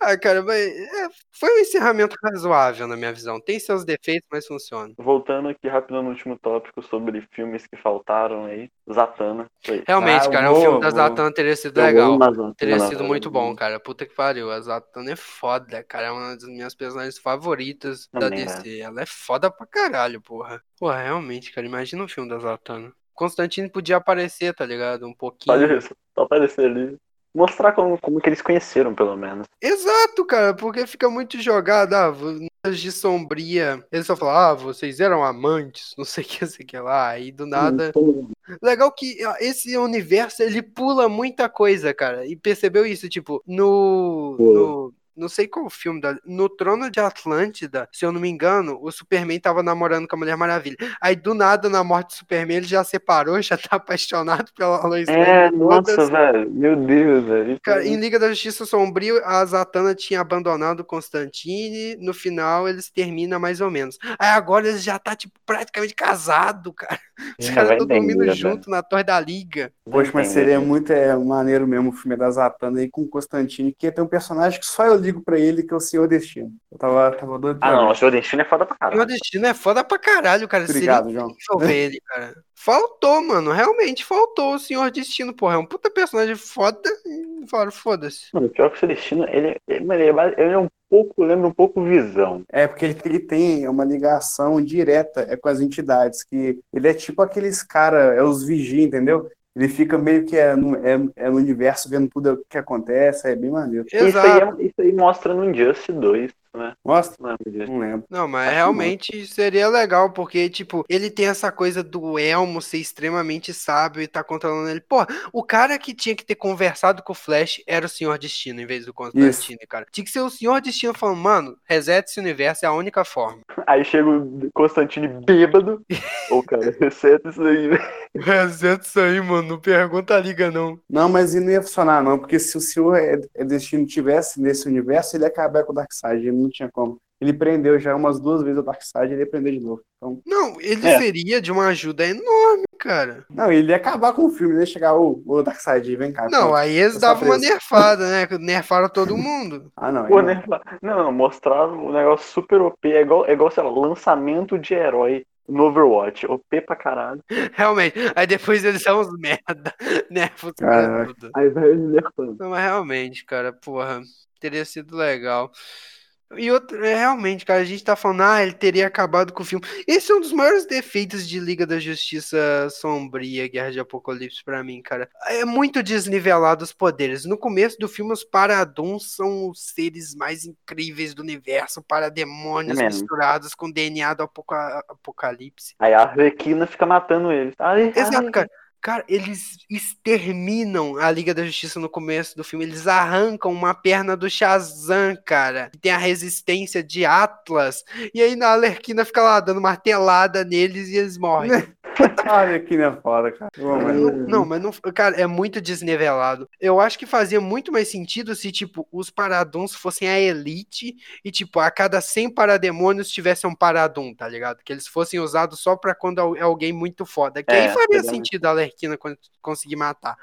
Ah, cara, mas é, foi um encerramento razoável na minha visão. Tem seus defeitos, mas funciona. Voltando aqui rápido no último tópico sobre filmes que faltaram aí. Zatanna. Foi. Realmente, Ah, cara, o filme vou, da. Zatanna teria sido Eu legal. Teria sido cara. muito bom, cara. Puta que pariu. A Zatanna é foda, cara. É uma das minhas personagens favoritas da Também, DC. Ela é foda pra caralho, porra. Porra, realmente, cara. Imagina um filme da Zatanna. Constantine podia aparecer, tá ligado? Um pouquinho. Só isso, só aparecer ali. Mostrar como, como que eles conheceram, pelo menos. Exato, cara, porque fica muito jogado, ah, de sombria. Eles só falam, ah, vocês eram amantes, não sei o que, não sei o que lá. Aí do nada. Legal que ó, esse universo ele pula muita coisa, cara. E percebeu isso, tipo, no. No não sei qual filme, da, no Trono de Atlântida, se eu não me engano, o Superman tava namorando com a Mulher Maravilha. Aí do nada, na morte do Superman, ele já separou, já tá apaixonado pela Lois É, Lane, nossa, foda-se. velho. Meu Deus, velho. Cara, em Liga da Justiça Sombrio, a Zatanna tinha abandonado o Constantine. No final, eles terminam mais ou menos. Aí agora eles já tá, tipo, praticamente casado, cara. Os É, caras vai estão dormindo junto na Torre da Liga. Poxa, mas seria muito é, maneiro mesmo o filme da Zatanna aí com o Constantine, que tem um personagem que só eu ligo pra ele, que é o Senhor Destino. Eu tava, tava doido pra Ah, não, o Senhor Destino é foda pra O caralho. destino é foda pra caralho, cara. Obrigado, Seria João. ver ele, cara. Faltou, mano. Realmente faltou o Senhor Destino, porra. É um puta personagem foda. E falaram, foda-se. Mano, pior que o Senhor Destino, ele, ele, é, ele é um pouco, lembra um pouco Visão. É, porque ele, ele tem uma ligação direta é, com as entidades, que ele é tipo aqueles cara, é os vigia, entendeu? Ele fica meio que é no, é, é no universo vendo tudo o que acontece, é bem maneiro. Isso aí, Exato. é- isso aí mostra no Injustice 2, né? Mostra? Não lembro disso. Não lembro. Não, mas Acho realmente seria legal, porque, tipo, ele tem essa coisa do Elmo ser extremamente sábio e tá controlando ele. Pô, o cara que tinha que ter conversado com o Flash era o Senhor Destino, em vez do Constantine, cara. Tinha que ser o Senhor Destino falando, mano, reseta esse universo, é a única forma. Aí chega o Constantine bêbado. Ô, cara, receta isso aí, velho. Reseta isso aí, mano, não pergunta a liga, não. Não, mas ele não ia funcionar, não, porque se o Senhor é, é Destino tivesse nesse universo, ele ia acabar com o Darkseid, ele não tinha como. Ele prendeu já umas duas vezes o Darkseid, ele ia prender de novo. Então, Não, ele É. seria de uma ajuda enorme, cara. não, ele ia acabar com o filme, ele ia chegar, ô, ô Darkseid, vem cá. Não, pronto. aí eles davam uma nerfada, né? Nerfaram todo mundo. Ah, não. Pô, não. né? Não, não, mostrar um negócio super OP. É igual, é igual, sei lá, lançamento de herói no Overwatch. OP pra caralho. Realmente. Aí depois eles são uns merda. Nerfos pra Caraca. tudo. Aí vai ele nerfando. Não, mas realmente, cara, porra, teria sido legal. E outro, é, realmente, cara, a gente tá falando, ah, ele teria acabado com o filme. Esse é um dos maiores defeitos de Liga da Justiça Sombria, Guerra de Apocalipse, pra mim, cara. É muito desnivelado os poderes. No começo do filme, os Paradons são os seres mais incríveis do universo, parademônios É misturados com DNA do apoca- Apocalipse. Aí a Arlequina fica matando eles. Ai, Exato, ai. cara. Cara, eles exterminam a Liga da Justiça no começo do filme. Eles arrancam uma perna do Shazam, cara. Que tem a resistência de Atlas. E aí na Alerquina fica lá dando martelada neles e eles morrem. Olha que não é foda, cara. Não, não, mas não. Cara, é muito desnivelado. Eu acho que fazia muito mais sentido se, tipo, os Paradons fossem a elite e, tipo, a cada 100 parademônios tivesse um Paradum, tá ligado? Que eles fossem usados só pra quando é alguém muito foda. Que aí É, faria seria sentido a Alerquina con- conseguir matar.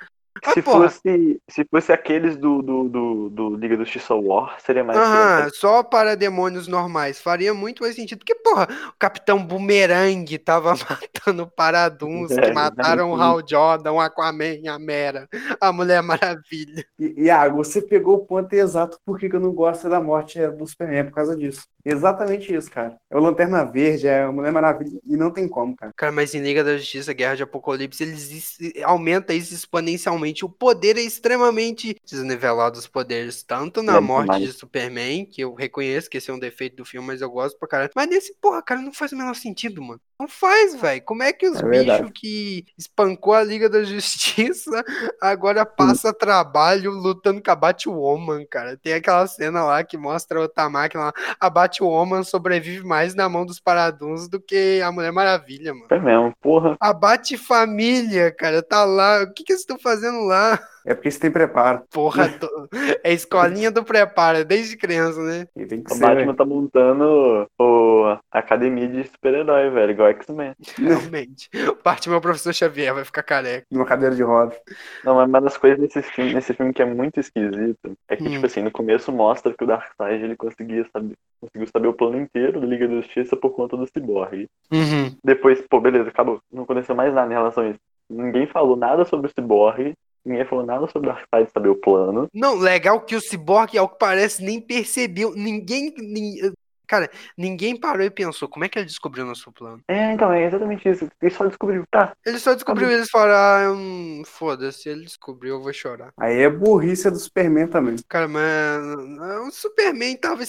Ah, Se porra. fosse, se fosse aqueles do, do, do, do Liga da Justiça War, seria mais. Aham, só para demônios normais. Faria muito mais sentido. Porque, porra, o Capitão Boomerang tava matando paraduns É, que mataram o. Hal Jordan, o Aquaman, a Mera, a Mulher Maravilha. E, Iago, você pegou o ponto exato por que que eu não gosto da morte é, do Superman, por causa disso. Exatamente isso, cara. É o Lanterna Verde, é a Mulher Maravilha, e não tem como, cara. Cara, mas em Liga da Justiça, Guerra de Apocalipse, eles aumenta isso exponencialmente. O poder é extremamente desnivelado os poderes. Tanto na É morte demais. de Superman, que eu reconheço que esse é um defeito do filme, mas eu gosto pra caralho. Mas nesse, porra, cara, não faz o menor sentido, mano. Não faz, velho. Como é que os É bichos que espancou a Liga da Justiça agora passa trabalho lutando com a Batwoman, cara? Tem aquela cena lá que mostra outra máquina lá. A Batwoman sobrevive mais na mão dos paraduns do que a Mulher Maravilha, mano. É mesmo, porra. A Bate-família, cara, tá lá. O que que eles estão fazendo lá? É porque você tem preparo. Porra, tô- é escolinha do preparo, desde criança, né? E tem que O ser, Batman velho. tá montando o, a academia de super-herói, velho, igual X-Men. Realmente. O Batman é o professor Xavier, vai ficar careca. Numa cadeira de roda. Não, mas uma das coisas nesse filme, nesse filme que é muito esquisito é que, Hum. tipo assim, no começo mostra que o Darkseid ele conseguia saber, conseguiu saber o plano inteiro da Liga da Justiça por conta do Cyborg. Uhum. Depois, pô, beleza, acabou. Não aconteceu mais nada em relação a isso. Ninguém falou nada sobre o Cyborg, ninguém falou nada sobre o Darkseid saber o plano. Não, legal que o Cyborg, ao que parece, nem percebeu. Ninguém. nin- Cara, ninguém parou e pensou, como é que ele descobriu o nosso plano? É, então, é exatamente isso. Ele só descobriu, tá, Ele só descobriu e eles falaram, ah, hum, foda-se, ele descobriu, eu vou chorar. Aí é burrice do Superman também. Cara, mas o Superman tava.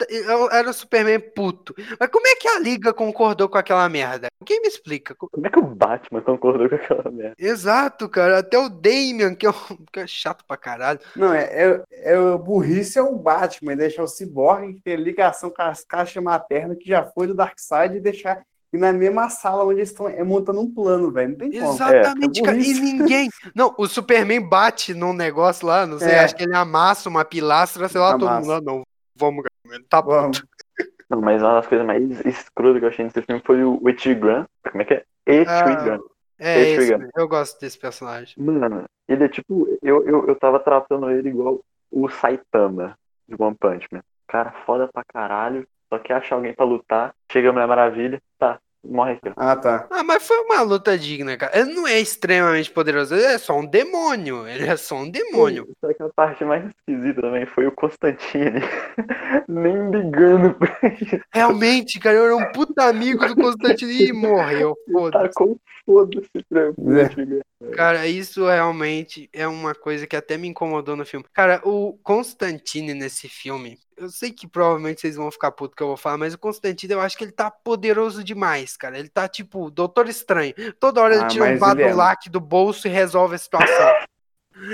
Est- Era o Superman puto. Mas como é que a Liga concordou com aquela merda? Quem me explica? como é que o Batman concordou com aquela merda? Exato, cara. Até o Damian, que é, um- que é chato pra caralho. Não, é, é, é o burrice é o Batman, deixar o Cyborg que tem ligação com as caixas maternas que já foi do Darkseid e deixar e na mesma sala onde eles estão é, montando um plano, velho. Não tem como. Exatamente, é cara. E ninguém. Não, o Superman bate num negócio lá, não sei, É. acho que ele amassa uma pilastra, sei lá, todo Amassa. mundo lá, não. Vamos, tá bom. Não, mas uma das coisas mais escrotas que eu achei nesse filme foi o Etrigan. Como é que é? Etrigan. É Esse eu gosto desse personagem. Mano, ele é tipo. Eu, eu, eu tava tratando ele igual o Saitama de One Punch Man. Cara, foda pra caralho. Só que acha alguém pra lutar. Chega a Mulher Maravilha. Tá, morre aqui. Ah, tá. Ah, mas foi uma luta digna, cara. Ele não é extremamente poderoso, ele é só um demônio. Ele é só um demônio. Só que a parte mais esquisita também foi o Constantine. Nem ligando pra ele. Realmente, cara, eu era um puta amigo do Constantino e morreu. Foda-se. Tacou foda-se pra É. Cara, isso realmente é uma coisa que até me incomodou no filme. Cara, o Constantine nesse filme, eu sei que provavelmente vocês vão ficar putos que eu vou falar, mas o Constantine eu acho que ele tá poderoso demais, cara. Ele tá tipo Doutor Estranho. Toda hora ele Ah, tira um ele é. Badulac do bolso e resolve a situação.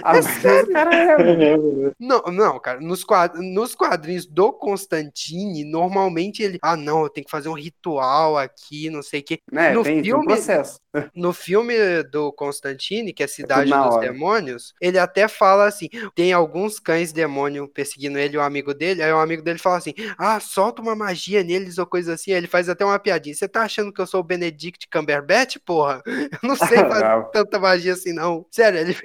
Ah, mas o cara é. Não, não, cara. Nos, quad- nos quadrinhos do Constantine, normalmente ele. Ah, não, eu tenho que fazer um ritual aqui, não sei o quê. Né, No tem, tem um filme- processo. No filme do Constantine, que é Cidade na dos hora. Demônios, ele até fala assim: tem alguns cães demônio perseguindo ele e o amigo dele. Aí o amigo dele fala assim: ah, solta uma magia neles ou coisa assim. Aí ele faz até uma piadinha. Você tá achando que eu sou o Benedict Cumberbatch, porra? Eu não sei fazer tanta magia assim, não. Sério, ele.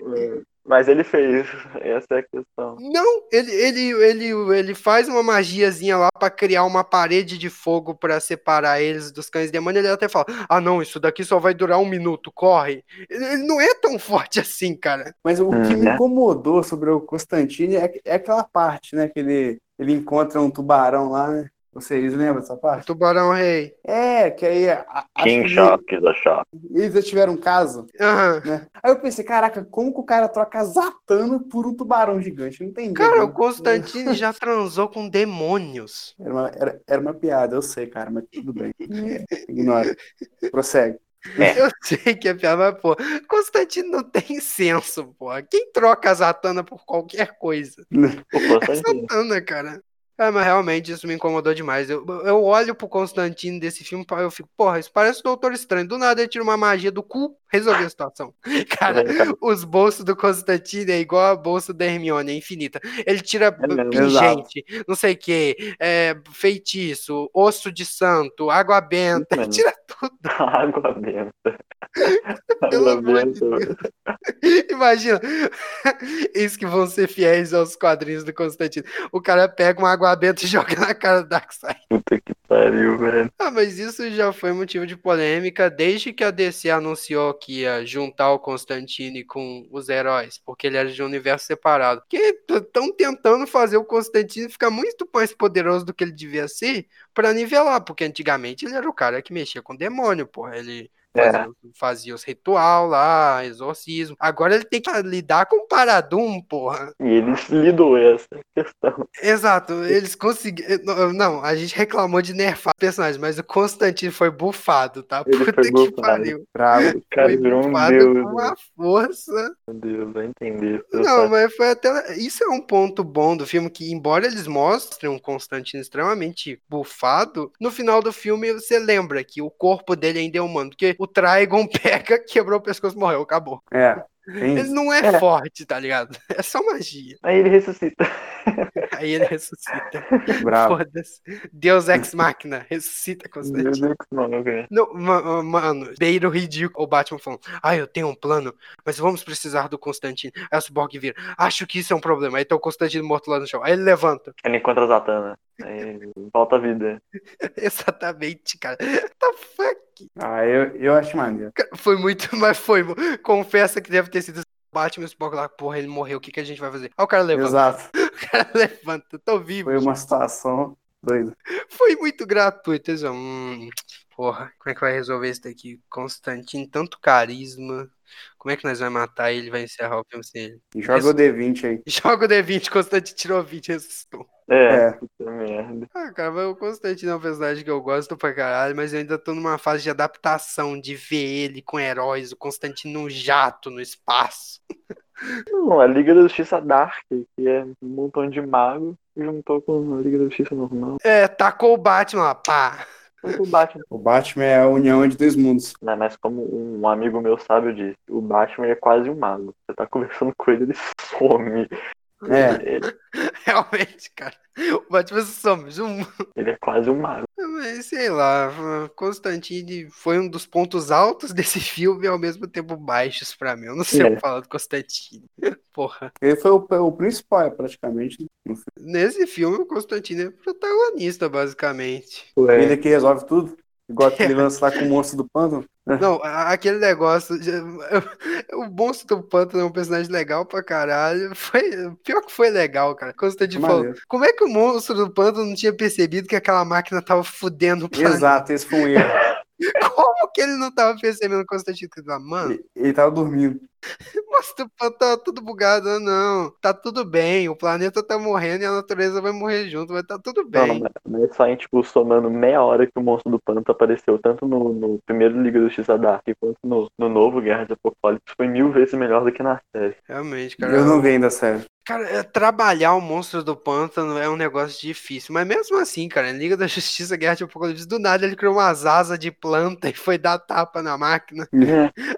Mas ele fez. Essa é a questão. Não, ele, ele, ele, ele faz uma magiazinha lá pra criar uma parede de fogo pra separar eles dos cães demônio. Ele até fala: Ah, não, isso daqui só vai durar um minuto, corre. Ele ele não é tão forte assim, cara. Mas o que Hum, me né? incomodou sobre o Constantine é, é aquela parte, né? Que ele, ele encontra um tubarão lá, né? Vocês lembram dessa parte? Tubarão Rei. É, que aí a- King Shark da Shark. eles já tiveram um caso, Aham. né? Aí eu pensei, caraca, como que o cara troca Zatanna por um tubarão gigante? Não entendi. Cara, né? o Constantine já transou com demônios. Era uma, era, era uma piada, eu sei, cara, mas tudo bem. Ignora. Prossegue. Eu sei que é piada, mas, pô, Constantine não tem senso, pô. Quem troca a Zatanna por qualquer coisa? É Constantine. Zatanna, cara. É, mas realmente isso me incomodou demais. Eu, eu olho pro Constantine desse filme e eu fico, porra, isso parece o Doutor Estranho. Do nada ele tira uma magia do cu, resolveu a situação. Cara, os bolsos do Constantine é igual a bolsa da Hermione, é infinita. Ele tira É pingente, não sei o que, é, feitiço, osso de santo, água benta, ele tira tudo. Água benta. Pelo Água amor de benta. Deus. Imagina, isso que vão ser fiéis aos quadrinhos do Constantino. O cara pega uma água benta e joga na cara do Darkseid. Puta que pariu, velho. Ah, mas isso já foi motivo de polêmica desde que a DC anunciou que ia juntar o Constantine com os heróis, porque ele era de um universo separado. Que estão tentando fazer o Constantine ficar muito mais poderoso do que ele devia ser pra nivelar, porque antigamente ele era o cara que mexia com demônio, porra. Ele fazia, fazia os ritual lá, exorcismo. Agora ele tem que lidar com o Paradum, porra. E eles lidou essa questão. Exato, eles conseguiram. Não, a gente reclamou de nerfar o personagem, mas o Constantino foi bufado, tá? Ele Puta foi que bufado. pariu. Bravo. Cara Foi virou um bufado deus. com uma força. Meu Deus, vai entender. Não, mas foi até. Isso é um ponto bom do filme, que embora eles mostrem um Constantino extremamente bufado, no final do filme você lembra que o corpo dele ainda é humano. Porque o Trigon pega, quebrou o pescoço morreu, acabou. É, tem Ele não é, É. forte, tá ligado? É só magia. Aí ele ressuscita. Aí ele ressuscita. Bravo. Foda-se. Deus ex machina, ressuscita Constantino. Deus, mano, cara. Não, ma- mano, beira o ridículo. O Batman falando, ah, eu tenho um plano, mas vamos precisar do Constantino. Aí o Cyborg vira, acho que isso é um problema. Aí tá o Constantino morto lá no chão. Aí ele levanta. Ele encontra a Zatanna. Aí volta a vida. Exatamente, cara. Tá fuck. Ah, eu, eu acho maneiro. Foi muito, mas foi. Confessa que deve ter sido Batman e Cyborg lá, porra, ele morreu, o que, que a gente vai fazer? Aí o cara levanta. Exato. O cara levanta, tô vivo. Foi uma situação doida. Foi muito gratuito. Eles, hum, porra, como é que vai resolver isso daqui? Constantino, tanto carisma. Como é que nós vamos matar ele e vai encerrar o filme sem ele? Joga o D20 aí. Joga o D20, Constantino tirou 20 ressuscitou. É, É. puta merda. Ah, cara, o Constantino é um personagem que eu gosto pra caralho, mas eu ainda tô numa fase de adaptação, de ver ele com heróis, o Constantino num jato no espaço. Não, a Liga da Justiça Dark, que é um montão de mago, juntou com a Liga da Justiça normal. É, tacou o Batman lá, pá. O Batman. O Batman é a união de dois mundos. Né, mas como um amigo meu sábio disse, o Batman é quase um mago. Você tá conversando com ele, ele some. É, Realmente, cara. O Batman some. Zum. ele é quase um mago. Mas sei lá, Constantine foi um dos pontos altos desse filme e ao mesmo tempo baixos pra mim. Eu não sei o É. que falar do Constantine. Porra. ele foi o, o principal, é, praticamente. no filme. Nesse filme, o Constantine é protagonista, basicamente. Ué, Ele que resolve tudo. Igual aquele lance lá com o monstro do pântano. Não, a- aquele negócio. de- O monstro do pântano é um personagem legal pra caralho. Foi, pior que foi legal, cara. Constantine falou: como é que o monstro do pântano não tinha percebido que aquela máquina tava fudendo o planeta? Exato, esse foi um erro. Como que ele não tava percebendo o Constantine? Ele falou, Mano, Ele, ele tava dormindo. O pano tá tudo bugado, Ah, não. Tá tudo bem, o planeta tá morrendo e a natureza vai morrer junto, vai tá tudo não, bem. mas- mas só em, tipo, somando meia hora que o monstro do pântano apareceu, tanto no, no primeiro Liga da Justiça Dark quanto no, no novo Guerra de Apocalipse, foi mil vezes melhor do que na série. Realmente, cara. Eu não vi ainda, sério. Cara, é, trabalhar o monstro do pântano é um negócio difícil. Mas mesmo assim, cara, em Liga da Justiça, Guerra de Apocalipse, do nada ele criou umas asas de planta e foi dar tapa na máquina.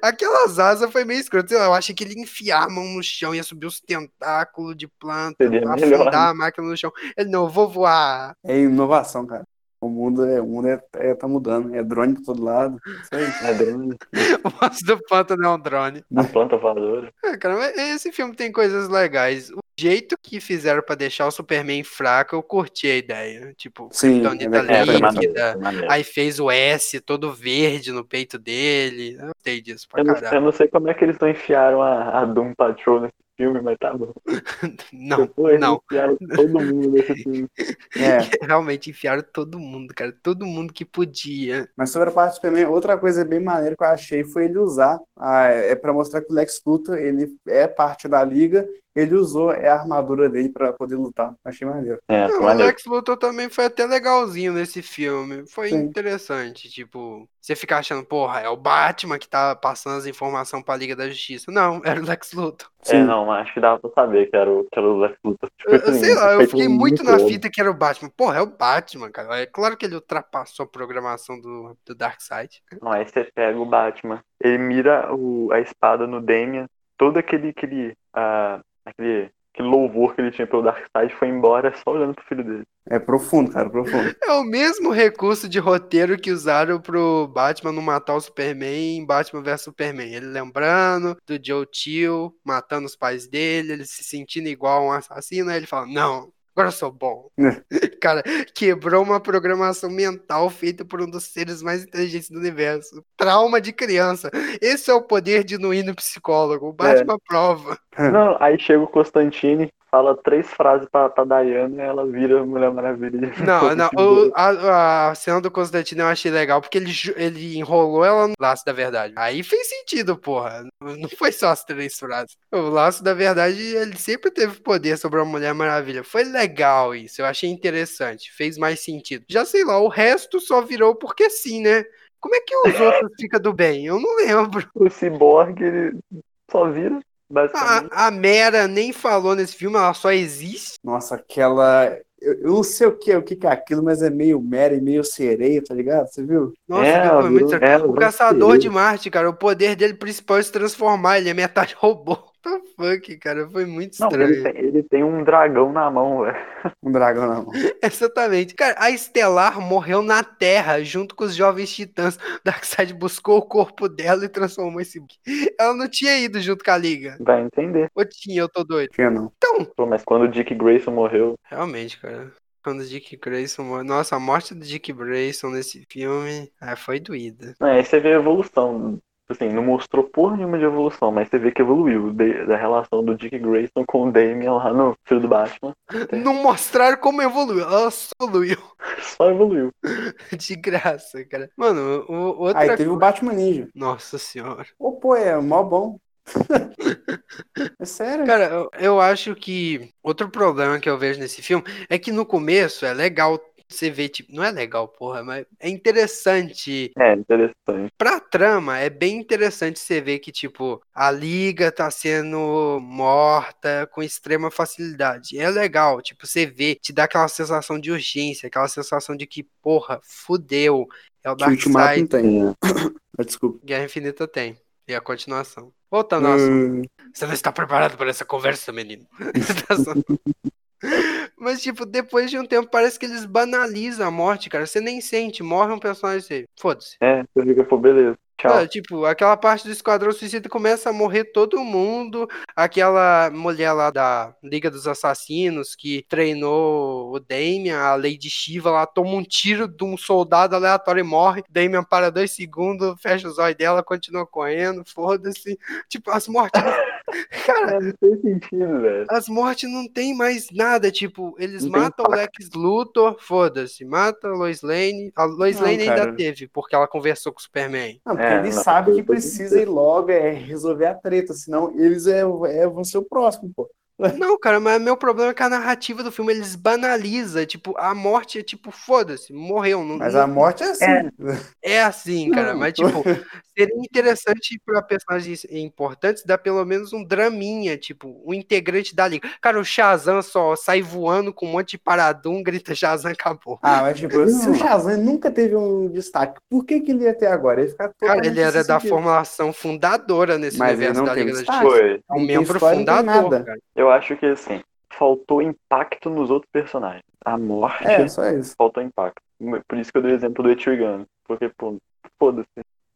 Aquelas asas foi meio escroto. Eu achei que ele ia enfiar a mão no chão, ia subir os tentáculos de planta, Seria melhor, afundar né? a máquina no chão. Ele, não, eu vou voar. É inovação, cara. O mundo, é, o mundo é, é- tá mudando. É drone pra todo lado. Isso aí. É drone, O monstro do pântano é um drone. a planta voadora. É, cara, mas esse filme tem coisas legais. O jeito que fizeram pra deixar o Superman fraco, eu curti a ideia. Tipo, Sim, é, É, foi é, líquida. maneiro. Aí fez o S todo verde no peito dele. Eu gostei disso pra Eu não, caralho. eu não sei como é que eles não enfiaram a, a Doom Patrol nesse filme, mas tá bom. Não, Depois não. enfiaram todo mundo nesse filme. é. Realmente enfiaram todo mundo, cara. Todo mundo que podia. Mas sobre a parte do Superman, outra coisa bem maneira que eu achei foi ele usar. Ah, é pra mostrar que o Lex Luthor ele é parte da liga. Ele usou é a armadura dele pra poder lutar. Achei maneiro. É, Não, foi o maneiro. Lex Luthor também foi até legalzinho nesse filme. Foi Sim. interessante. Tipo, você fica achando, porra, é o Batman que tá passando as informações pra Liga da Justiça. Não, era o Lex Luthor. É, não, mas acho que dava pra saber que era o, que era o Lex Luthor. Tipo, Eu, assim, sei lá, eu fiquei muito na bom. fita que era o Batman. Porra, é o Batman, cara. É claro que ele ultrapassou a programação do, do Darkseid. Não, aí você pega o Batman, ele mira o, a espada no Damian, todo aquele, aquele, ah, aquele, aquele louvor que ele tinha pelo Darkseid foi embora só olhando pro filho dele. É profundo, cara, profundo. É o mesmo recurso de roteiro que usaram pro Batman não matar o Superman em Batman vs Superman. Ele lembrando do Joe Chill, matando os pais dele, ele se sentindo igual a um assassino, aí ele fala, não, agora eu sou bom. Cara, quebrou uma programação mental feita por um dos seres mais inteligentes do universo. Trauma de criança. Esse é o poder de no psicólogo. O Batman prova. Não, aí chega o Constantine, fala três frases pra, pra Diana e ela vira Mulher Maravilha. Não, não, o- a, a cena do Constantino eu achei legal, porque ele, ele enrolou ela no laço da verdade. Aí fez sentido, porra. Não foi só as três frases. O laço da verdade, ele sempre teve poder sobre a Mulher Maravilha. Foi legal isso, eu achei interessante, fez mais sentido. Já sei lá, o resto só virou porque sim, né? Como é que os outros ficam do bem? Eu não lembro. O Cyborg, ele só vira. A, a Mera nem falou nesse filme, ela só existe. Nossa, aquela. Eu, eu não sei o que, o que que é aquilo, mas é meio mera e meio sereia, tá ligado? Você viu? Nossa, É, foi muito é, O Caçador sereia. de Marte, cara, o poder dele principal é se transformar, ele é metade robô. What the fuck, cara, foi muito Não, estranho. ele tem, ele tem um dragão na mão, velho. Um dragão na mão. Exatamente. Cara, a Estelar morreu na Terra junto com os jovens titãs. Darkseid buscou o corpo dela e transformou esse. Ela não tinha ido junto com a Liga. Vai entender. Ou tinha, eu tô doido. Tinha não. Pô, mas quando o Dick Grayson morreu, Realmente, cara. Quando o Dick Grayson morreu. Nossa, a morte do Dick Grayson nesse filme ah, foi doída. Não, aí você vê a evolução. Assim, não mostrou porra nenhuma de evolução, mas você vê que evoluiu de- da relação do Dick Grayson com o Damian lá no filho do Batman. Não mostraram como evoluiu. Ela só evoluiu. Só evoluiu. De graça, cara. Mano, o, outra Aí teve o Batman Ninja. Nossa senhora. Ô, pô, é mó bom. é sério. Cara, eu, eu acho que outro problema que eu vejo nesse filme é que no começo é legal você ver, tipo, não é legal, porra, mas é interessante. É, interessante. Pra trama, é bem interessante você ver que, tipo, a liga tá sendo morta com extrema facilidade. É legal, tipo, você vê, te dá aquela sensação de urgência, aquela sensação de que, porra, fudeu. É o que o Ultimato não tem. né? Ah, Desculpa. Guerra Infinita tem. E a continuação. Voltando ao assunto. Hum, Você não está preparado para essa conversa, menino. Mas, tipo, depois de um tempo, parece que eles banalizam a morte, cara. Você nem sente, morre um personagem dele. Foda-se. É, você fica, pô, beleza. Tchau. Tipo, aquela parte do Esquadrão Suicida começa a morrer todo mundo. Aquela mulher lá da Liga dos Assassinos que treinou o Damian, a Lady Shiva lá, toma um tiro de um soldado aleatório e morre. Damian para dois segundos, fecha os olhos dela, continua correndo, foda-se. Tipo, as mortes. Cara, É, não fez sentido, velho. as mortes não tem mais nada, tipo, eles Não tem matam o Lex Luthor, foda-se, mata a Lois Lane. A Lois Não, Lane ainda cara. teve, porque ela conversou com o Superman. Não, porque É, eles não, sabem que precisa ir logo é resolver a treta, senão eles é, é, vão ser o próximo, pô. Não, cara, mas meu problema é que a narrativa do filme eles banaliza, tipo, a morte é tipo, foda-se, morreu, não, Mas não- a morte é assim. é assim, cara, Não. mas tipo, seria interessante pra personagens importantes dar pelo menos um draminha, tipo, um integrante da liga. Cara, o Shazam só sai voando com um monte de paradum, grita Shazam, acabou. Ah, mas tipo, se o Shazam nunca teve um destaque, por que, que ele ia ter agora? Ele Cara, ele era da sentido. formulação fundadora nesse Mas universo não da tem Liga da. Justiça. Foi. É um Não tem membro fundador, nada. cara. Eu acho que assim, faltou impacto nos outros personagens. A morte É, só isso. faltou impacto. Por isso que eu dei o exemplo do Etrigan. Porque, pô, foda-se.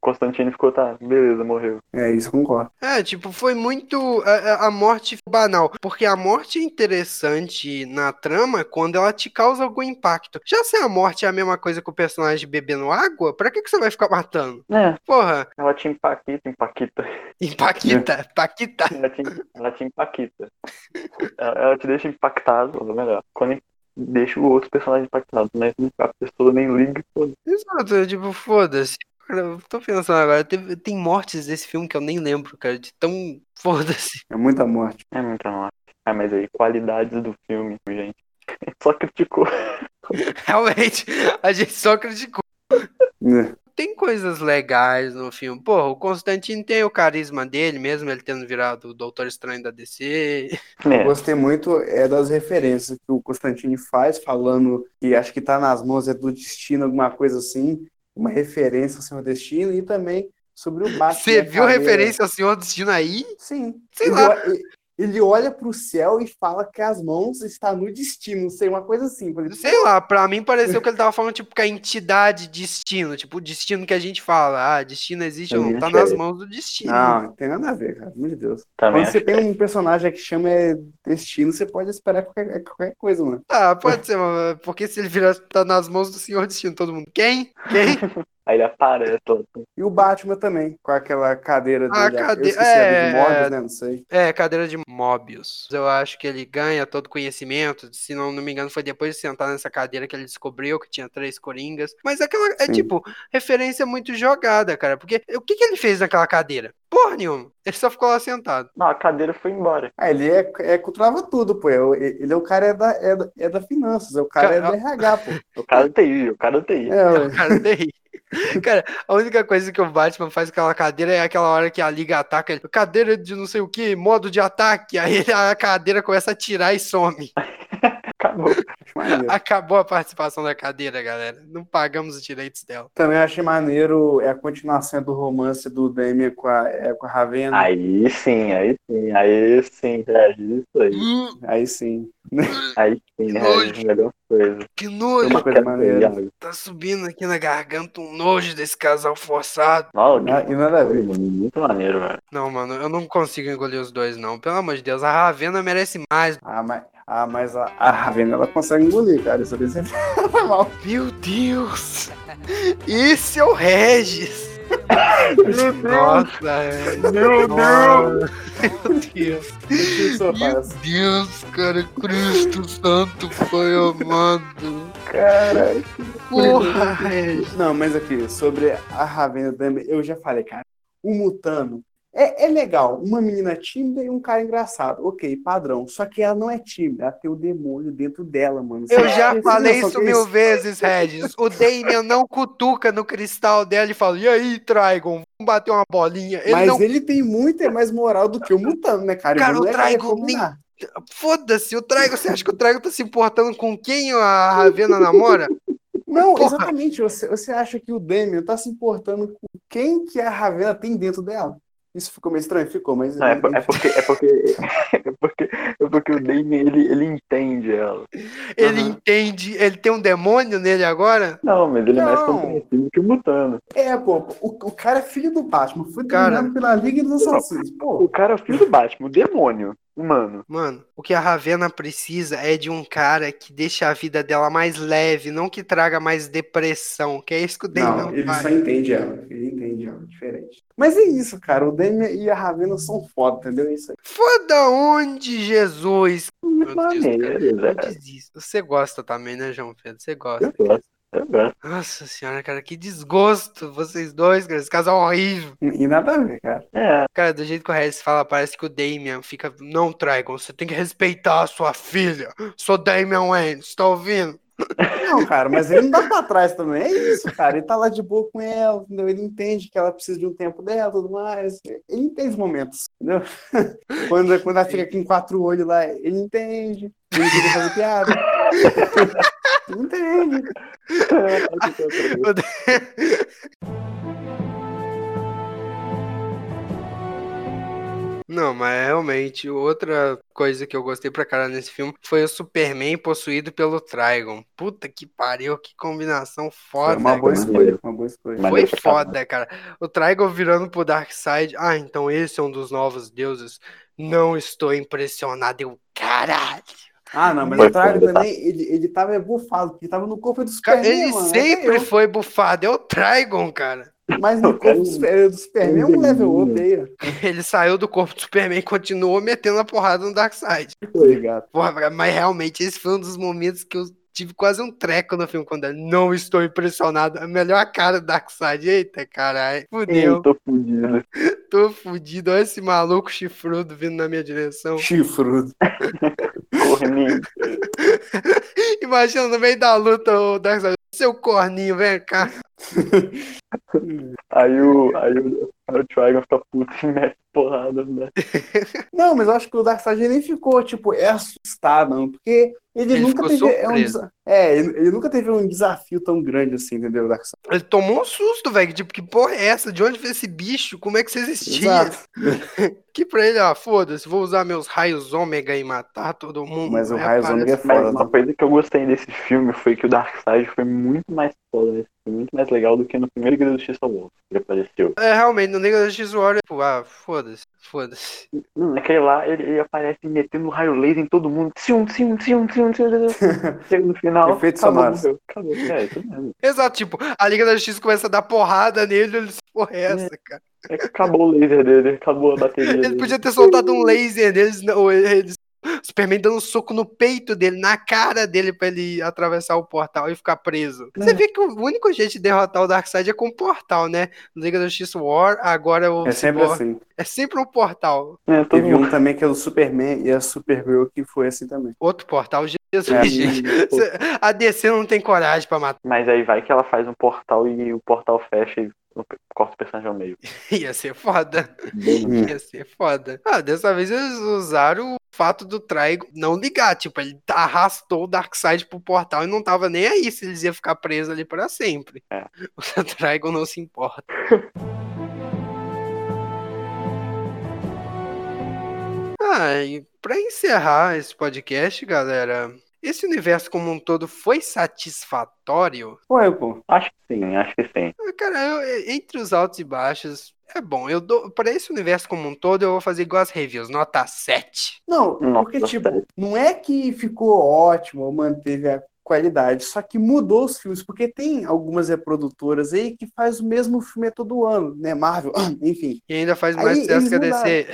Constantine ficou, tá, beleza, morreu. É isso, concordo. É, tipo, foi muito. A, a- a morte banal. Porque a morte é interessante na trama quando ela te causa algum impacto. Já se a morte é a mesma coisa que o personagem bebendo água, pra que, que você vai ficar matando? É, Porra, ela te impacta, impacta. empaquita, paquita. Ela te, ela te impacta. Ela, ela te deixa impactado, ou melhor, quando deixa o outro personagem impactado, mas a pessoa nem liga, foda Exato, tipo, foda-se. Cara, eu tô pensando agora, teve- tem mortes desse filme que eu nem lembro, cara, de tão. Foda-se. É muita morte. É muita morte. Ah, mas aí, qualidades do filme, gente. Só criticou. Realmente, a gente só criticou. É. Tem coisas legais no filme. Porra, o Constantine tem o carisma dele, mesmo ele tendo virado o Doutor Estranho da DC. É, Gostei muito é das referências que o Constantine faz, falando que acho que tá nas mãos é do destino, alguma coisa assim, uma referência ao Senhor Destino, e também sobre o Batman. Você viu Caveira. referência ao Senhor Destino aí? Sim. Sei lá. Ele olha pro céu e fala que as mãos estão no destino, não sei, uma coisa assim. Falei, Sei lá, pra mim pareceu que ele tava falando, tipo, que a entidade destino, tipo, o destino que a gente fala, ah, destino existe ou não, tá nas mãos do destino. Não, não tem nada a ver, cara, pelo amor de Deus. também Quando você tem um personagem que chama é, destino, você pode esperar qualquer, qualquer coisa, mano. Ah, pode ser, mas porque se ele virar tá nas mãos do Senhor Destino, todo mundo, quem? Quem? Aí ele aparece lá. E o Batman também, com aquela cadeira A dele. cade- Eu esqueci a é, de Morbius, né? Não sei. É, cadeira de Mobius. Eu acho que ele ganha todo conhecimento. Se não, não me engano, foi depois de sentar nessa cadeira que ele descobriu que tinha três coringas. Mas aquela é Sim. tipo, referência muito jogada, cara. Porque o que, que ele fez naquela cadeira? Porra nenhuma. Ele só ficou lá sentado. Não, a cadeira foi embora. Ah, ele é, é controlava tudo, pô. É o- Ele é o cara é da, é da, é da finanças, é o cara é do RH, pô. O cara TI, o cara TI. É, ué. Cara, daí. Cara, a única coisa que o Batman faz com aquela cadeira é aquela hora que a liga ataca ele. Cadeira de não sei o que, modo de ataque. Aí a cadeira começa a tirar e some. Acabou. Acabou a participação da cadeira, galera. Não pagamos os direitos dela. Também achei maneiro é a continuação do romance do Damian com a, é, com a Ravena. Aí sim, aí sim, aí sim, Regis, isso aí. Aí sim. Aí sim, Regis, melhor coisa. Que nojo. uma coisa maneira. Tá subindo aqui na garganta um nojo desse casal forçado. Nossa, Ah, E nada a ver. muito maneiro, velho. Não, mano, eu não consigo engolir os dois, não. Pelo amor de Deus, a Ravena merece mais. Ah, mas, ah, mas a, a Ravena ela consegue engolir, cara. Isso foi mal. Meu Deus! Esse é o Regis! Nossa, é. Meu Nossa, Meu Deus! Meu. Deus, cara, Cristo Santo foi amado. Cara. Porra, Regis. Não, mas aqui, sobre a Ravena Damian, eu já falei, cara. O Mutano é, é legal. Uma menina tímida e um cara engraçado. Ok, padrão. Só que ela não é tímida. Ela tem o demônio dentro dela, mano. Eu já falei isso é mil vezes, Regis. O Damian não cutuca no cristal dela e fala: E aí, Trigon, vamos bater uma bolinha. Ele Mas não. ele tem muito mais moral do que o Mutano, né, cara? Cara, o não é Trigon combinar. Foda-se, o Trigon. Você acha que o Trigon tá se importando com quem a Ravena namora? Não, Porra. exatamente. Você, você acha que o Damian tá se importando com quem que a Ravena tem dentro dela? Isso ficou meio estranho? Ficou, mas... Não, é, é porque, é porque, é porque, é porque o Damien, ele, ele entende ela. Ele Aham. entende. Ele tem um demônio nele agora? Não, mas ele é mais Não. compreensivo que o Mutano. É, pô, o, o cara é filho do Batman, foi Cara. pela Liga dos Assassinos. O Pô, cara é o filho do Batman, o demônio humano. Mano, o que a Ravena precisa é de um cara que deixe a vida dela mais leve, não que traga mais depressão, que é isso que o Damian não, ele faz. só entende ela. Ele entende ela, diferente. Mas é isso, cara. O Damian e a Ravena são foda, entendeu? É isso aí. Foda onde, Jesus? Maneiro, desista. Você gosta também, né, João Pedro? Você gosta. Eu gosto, eu gosto. Nossa senhora, cara, que desgosto vocês dois, cara. Esse casal é horrível. E nada a ver, cara. É, Cara, do jeito que o Regis fala, parece que o Damian fica. Não, Trigon, você tem que respeitar a sua filha. Sou Damian Wayne, você tá ouvindo? Não, cara, mas ele não dá pra trás também. É isso, cara. Ele tá lá de boa com ela, entendeu? Ele entende que ela precisa de um tempo dela tudo mais. Ele entende os momentos, entendeu? Quando, quando ela fica com quatro olhos lá, ele entende. Ele queria fazer piada. Entende. Não, mas realmente, outra coisa que eu gostei pra caralho nesse filme foi o Superman possuído pelo Trigon. Puta que pariu, que combinação Foi foda. uma boa cara. escolha. Uma boa escolha. Foi Maneiro foda, cara. O Trigon virando pro Darkseid. Ah, então esse é um dos novos deuses. Não estou impressionado. Eu, caralho. Ah, não, mas Foi o foda, tá? também, ele, ele tava bufado, porque ele tava no corpo do Cara, Superman, ele mano. sempre É foi bufado. É o Trigon, cara. Mas no corpo do, Super- do Superman é um level up aí. Ele saiu do corpo do Superman e continuou metendo a porrada no Darkseid. Tô ligado. Porra, mas realmente esse foi um dos momentos que eu tive quase um treco no filme quando ele não estou impressionado. A melhor cara do Darkseid. Eita, caralho. Fudeu. Eu tô fudido. Tô fudido. Olha esse maluco chifrudo vindo na minha direção. Chifrudo. Corninho. Imagina no meio da luta o Darkseid. Seu corninho, vem cá. Aí o, aí o, aí o Trigon fica puto e mete porrada, né? Não, mas eu acho que o Darkseid nem ficou, tipo, é assustado, não, porque ele, Ele nunca ficou teve. É, um é, ele, ele nunca teve um desafio tão grande assim, entendeu, Darkseid? Ele tomou um susto, velho. Tipo, que porra é essa? De onde veio esse bicho? Como é que você existia? Exato. Que pra ele, ah, foda-se, vou usar meus raios ômega e matar todo mundo. Mas o raios aparece- ômega é Mas foda, uma tá? coisa que eu gostei desse filme foi que o Darkseid foi muito mais foda nesse muito mais legal do que no primeiro Liga da Justiça Wolf, que apareceu. É, realmente, no Liga da Justiça Warrior, tipo, ah, foda foda-se, foda-se. Hum, aquele lá, ele, ele aparece metendo raio laser em todo mundo. Tchum, tchum, tchum, tchum, tchum. Chega no final. Efeitos acabou, morreu. Acabou. É, isso mesmo. Exato, tipo, a Liga da Justiça começa a dar porrada nele, ele porra é essa, cara? É que acabou o laser dele, acabou a bateria. Ele dele. podia ter soltado um laser neles, não, eles. Superman dando um soco no peito dele, na cara dele, pra ele atravessar o portal e ficar preso. Você É. vê que o único jeito de derrotar o Darkseid é com o portal, né? Liga da Justiça War, agora o É sempre Cyborg- assim. É sempre um portal. É, Teve um mundo. também que é o Superman e a Supergirl que foi assim também. Outro portal, Jesus, É, gente. A DC não tem coragem pra matar. Mas aí vai que ela faz um portal e o portal fecha e corta o personagem ao meio. Ia ser foda. Hum. Ia ser foda. Ah, dessa vez eles usaram o fato do Trigon não ligar. Tipo, ele arrastou o Darkseid pro portal e não tava nem aí se eles iam ficar presos ali pra sempre. É. O Trigon não se importa. ah, e pra encerrar esse podcast, galera, esse universo como um todo foi satisfatório? Foi, pô. Acho que sim, acho que sim. Ah, Cara, eu- entre os altos e baixos, é bom. Eu dou para esse universo como um todo, eu vou fazer igual as reviews, nota 7. Não, Nossa, porque, tipo, não é que ficou ótimo ou manteve a qualidade, só que mudou os filmes, porque tem algumas reprodutoras aí que faz o mesmo filme todo ano, né? Marvel, enfim. E ainda faz Aí mais sucesso que a DC.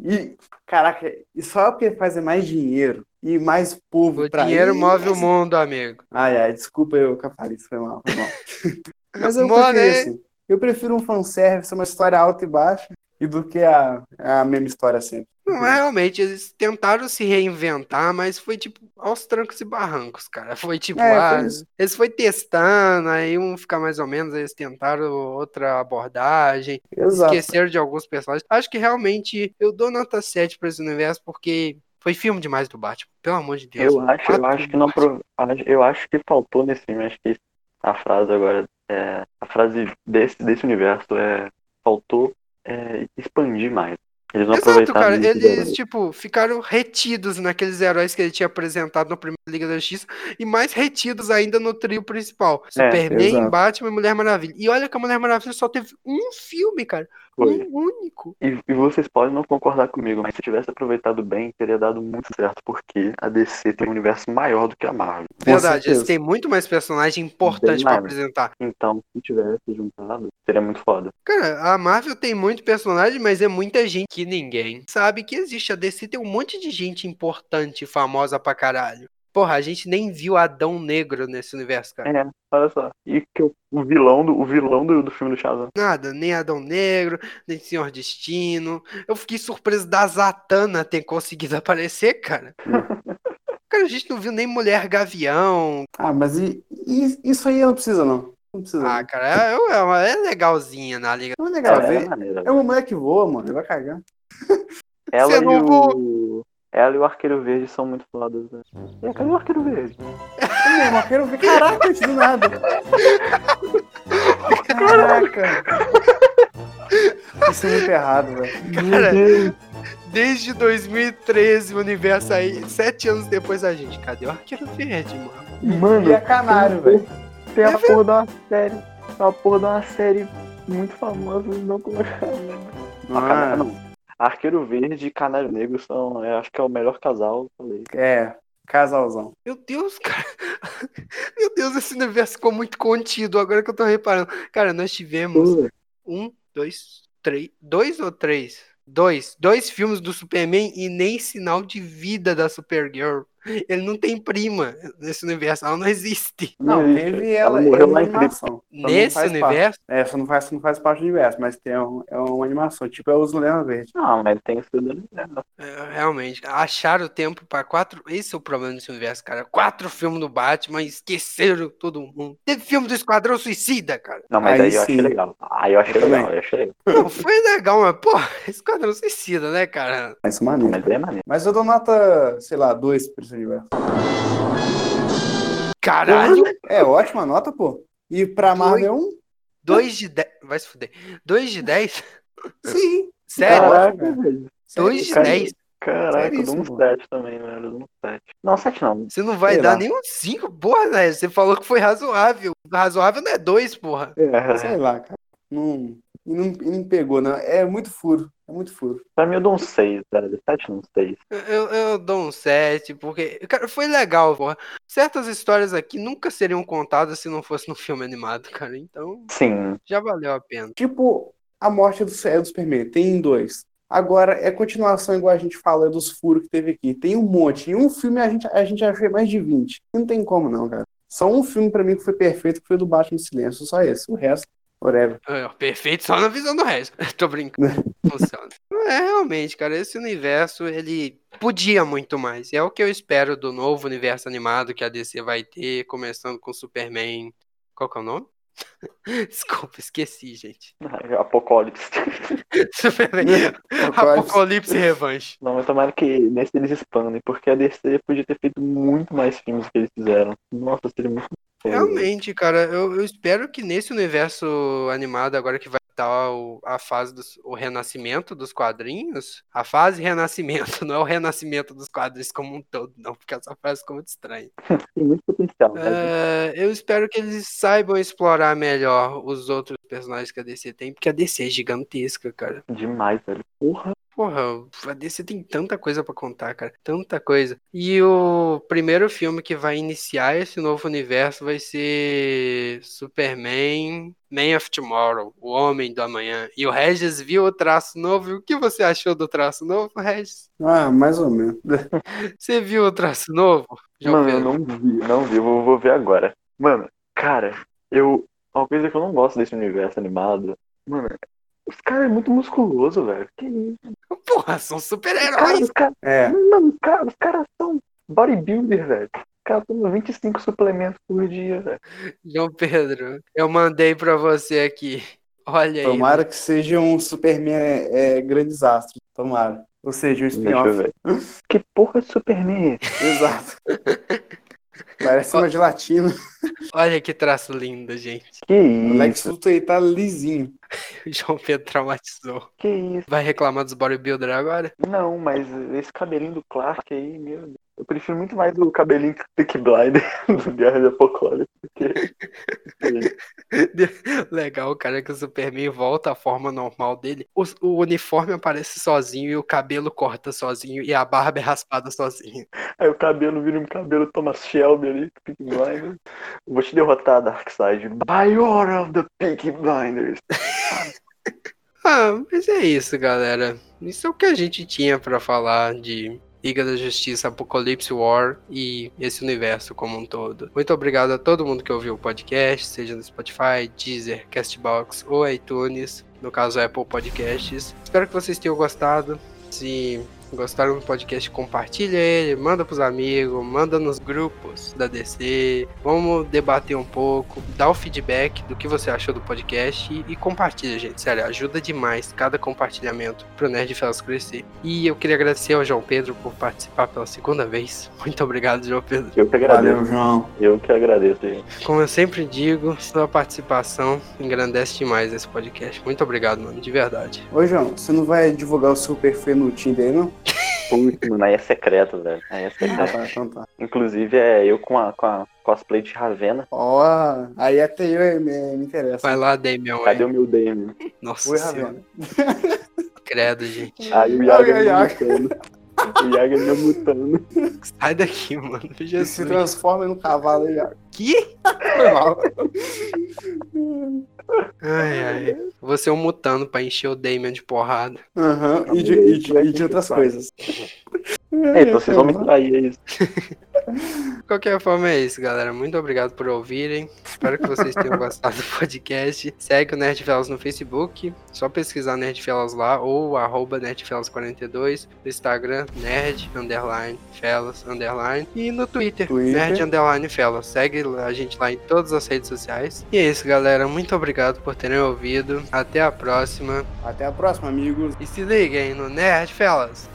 E, caraca, e só porque fazem mais dinheiro e mais povo O pra dinheiro ir, move o mundo, amigo. Ai, ai, desculpa eu, Caparice, foi mal, foi mal. Mas eu Money. assim. Eu prefiro um fanservice, uma história alta e baixa, e do que a, a mesma história sempre. Não, é realmente, eles tentaram se reinventar, mas foi tipo aos trancos e barrancos, cara. Foi tipo, É, ah, foi eles foi testando, aí um fica mais ou menos, aí eles tentaram outra abordagem, Exato. esqueceram de alguns personagens. Acho que realmente eu dou nota 7 pra esse universo porque foi filme demais do Batman, pelo amor de Deus. Eu acho, eu acho que não pro- eu acho que faltou nesse filme, acho que a frase agora é a frase desse desse universo é faltou é, expandir mais. Eles não Exato, cara. Eles, tipo, ficaram retidos naqueles heróis que ele tinha apresentado na primeira Liga da Justiça e mais retidos ainda no trio principal. É, Superman, exato. Batman e Mulher Maravilha. E olha que a Mulher Maravilha só teve um filme, cara. Foi. Um único. E, e vocês podem não concordar comigo, mas se tivesse aproveitado bem, teria dado muito certo, porque a DC tem um universo maior do que a Marvel. Verdade, eles têm muito mais personagem importante mais. apresentar. Então, se tivesse juntado, seria muito foda. Cara, a Marvel tem muito personagem, mas é muita gente que ninguém sabe que existe. A DC tem um monte de gente importante e famosa pra caralho. Porra, a gente nem viu Adão Negro nesse universo, cara. É, olha só. E que o, o vilão do o vilão do, do filme do Shazam. Nada, nem Adão Negro, nem Senhor Destino. Eu fiquei surpreso da Zatanna ter conseguido aparecer, cara. Cara, a gente não viu nem Mulher Gavião. Ah, mas e, e- isso aí não precisa, não. Não precisa. Ah, cara, é, é, uma- é legalzinha na liga. Não é legal é, maneiro. É uma mulher que voa, mano. Ele vai cagar. Ela Você e não o. Ela e o Arqueiro Verde são muito fodas, né? E cadê o Arqueiro Verde? É mesmo, eu quero ver. Caraca, gente, do nada. Caraca. Isso é muito errado, velho. Cara, desde 2013 o universo aí, sete anos depois a gente. Cadê o Arqueiro Verde, mano? Mano, E é canário, velho. tem a porra de uma série. Tem uma porra de uma série muito famosa e não colocaram. Ah, Canário, não. Arqueiro Verde e Canário Negro são, eu acho que é o melhor casal, falei. É, casalzão. Meu Deus, cara. Meu Deus, esse universo ficou muito contido. Agora que eu tô reparando. Cara, nós tivemos um, dois, três. Dois ou três? Dois. Dois filmes do Superman e nem sinal de vida da Supergirl. Ele não tem prima nesse universo. Ela não existe. Não, Não, teve ela ela, morreu é uma lá em animação. Não Nesse universo. Parte. É, só não faz, não faz parte do universo, mas tem um, é uma animação. Tipo, é os Leão Verde. Não, mas tem sido. É, realmente, acharam tempo pra quatro. Esse é o problema desse universo, cara. Quatro filmes do Batman, esqueceram todo mundo. Teve filme do Esquadrão Suicida, cara. Não, mas Aí aí, eu achei legal. Aí eu achei Eu legal, eu achei legal. Não, foi legal, mas, pô, Esquadrão Suicida, né, cara? Mas isso é maneiro. Mas é maneiro. Mas eu dou nota, sei lá, 2 pra universo. Caralho, É, ótima nota, pô. E pra Marvel é um? 2 de 10. Vai se fuder. 2 de 10? Sim. Sério? Caraca, velho. 2 de cara. 10. Caraca, eu dou um pô. 7 também, velho. Eu dou um 7. Não, 7 não. Você não vai Sei dar lá. nem um 5, porra, né? Você falou que foi razoável. Razoável não é 2, porra. É, Sei lá, cara. Não, e não, e não pegou, não. É muito furo. É muito furo. Pra mim eu dou um 6, velho. 7 não 6. Eu, eu dou um 7, porque. Cara, foi legal, porra. Certas histórias aqui nunca seriam contadas se não fosse no filme animado, cara. Então, Sim. já valeu a pena. Tipo, a morte do, é do Superman. Tem dois. Agora, é continuação, igual a gente fala, dos furos que teve aqui. Tem um monte. Em um filme a gente, a gente achou mais de 20. Não tem como, não, cara. Só um filme pra mim que foi perfeito, que foi do Batman Silêncio. Só esse. O resto, whatever. É, perfeito só na visão do resto. Tô brincando. Funciona. É, realmente, cara, esse universo, ele podia muito mais. E é o que eu espero do novo universo animado que a DC vai ter, começando com Superman. Qual que é o nome? Desculpa, esqueci, gente. Apocalipse. Superman. Apocalipse e Revanche. Não, mas tomara que nesse eles expandem, porque a DC podia ter feito muito mais filmes do que eles fizeram. Nossa, seria muito Realmente, cara, eu, eu espero que nesse universo animado, agora que vai estar o- a fase do o renascimento dos quadrinhos, a fase renascimento, não é o renascimento dos quadrinhos como um todo, não, porque essa frase ficou muito estranha. Tem muito potencial. É, eu espero que eles saibam explorar melhor os outros personagens que a DC tem, porque a DC é gigantesca, cara. Demais, velho. Porra. Porra, a DC tem tanta coisa pra contar, cara. Tanta coisa. E o primeiro filme que vai iniciar esse novo universo vai ser Superman, Man of Tomorrow, O Homem do Amanhã. E o Regis viu o traço novo. E o que você achou do traço novo, Regis? Ah, mais ou menos. Você viu o traço novo? João Mano, eu não vi, não vi, vou, vou ver agora. Mano, cara, eu. Uma coisa que eu não gosto desse universo animado, mano, os caras é muito musculoso, velho. Que isso? Porra, são Cara, super-heróis. os caras. É. Mano, os caras os caras são bodybuilder, velho. Os caras tomam 25 suplementos por dia, velho. João Pedro, eu mandei pra você aqui. Olha aí. Tomara que seja um Superman é, é, grandes astros. Tomara. Ou seja, um spin-off. Que porra de Superman é esse? Exato. Parece uma gelatina. Olha que traço lindo, gente. Que O Lex isso? Luthor aí tá lisinho. O João Pedro traumatizou. Que isso? Vai reclamar dos bodybuilder agora? Não, mas esse cabelinho do Clark aí, meu Deus. Eu prefiro muito mais o cabelinho Peak Blinder do Guerra de Apocalipse que. Legal, cara, que o Superman volta à forma normal dele. O, o uniforme aparece sozinho e o cabelo corta sozinho e a barba é raspada sozinha. Aí o cabelo vira um cabelo Thomas Shelby ali, Peak Blinders. Vou te derrotar, Darkseid. By order of the Peak Blinders. Ah, mas é isso, galera. Isso é o que a gente tinha pra falar de Liga da Justiça, Apocalipse War e esse universo como um todo. Muito obrigado a todo mundo que ouviu o podcast, seja no Spotify, Deezer, Castbox ou iTunes, no caso Apple Podcasts. Espero que vocês tenham gostado. Se gostaram do podcast, compartilha ele, manda pros amigos, manda nos grupos da DC. Vamos debater um pouco, dá o feedback do que você achou do podcast e, e compartilha, gente. Sério, ajuda demais cada compartilhamento pro Nerd Felas crescer. E eu queria agradecer ao João Pedro por participar pela segunda vez. Muito obrigado, João Pedro. Eu que agradeço. Valeu, João. Eu que agradeço, gente. Como eu sempre digo, sua participação engrandece demais esse podcast. Muito obrigado, mano, de verdade. Ô, João, você não vai divulgar o seu perfil no Tinder aí, não? Putz, mano, aí é secreto, velho. Aí é Ah, secreto. tá, então tá. Inclusive é eu com a, com a cosplay de Ravena. Ó, aí até eu me, me interessa. Vai lá, Damian. Cadê o meu DM? Nossa Oi. Ravena. Credo, gente. Aí o Ai, Yaga ai, ai. O Yaga me mutando. Sai daqui, mano. Ele Jesus. se transforma no cavalo aí, ó. Que? Foi mal. Ai, ai. Vou ser um mutano pra encher o Damian de porrada. Aham, e, de, e, de, e de outras coisas. É, então vocês vão me trair, é isso. De qualquer forma é isso, galera. Muito obrigado por ouvirem. Espero que vocês tenham gostado do podcast. Segue o Nerdfellas no Facebook. Só pesquisar Nerdfellas lá ou arroba Nerdfellas42. No Instagram, Nerd, underline, Fellas, underline. E no Twitter, Twitter. Nerd, underline, Fellas. Segue a gente lá em todas as redes sociais. E é isso, galera. Muito obrigado por terem ouvido. Até a próxima. Até a próxima, amigos. E se liguem no Nerd Fellas.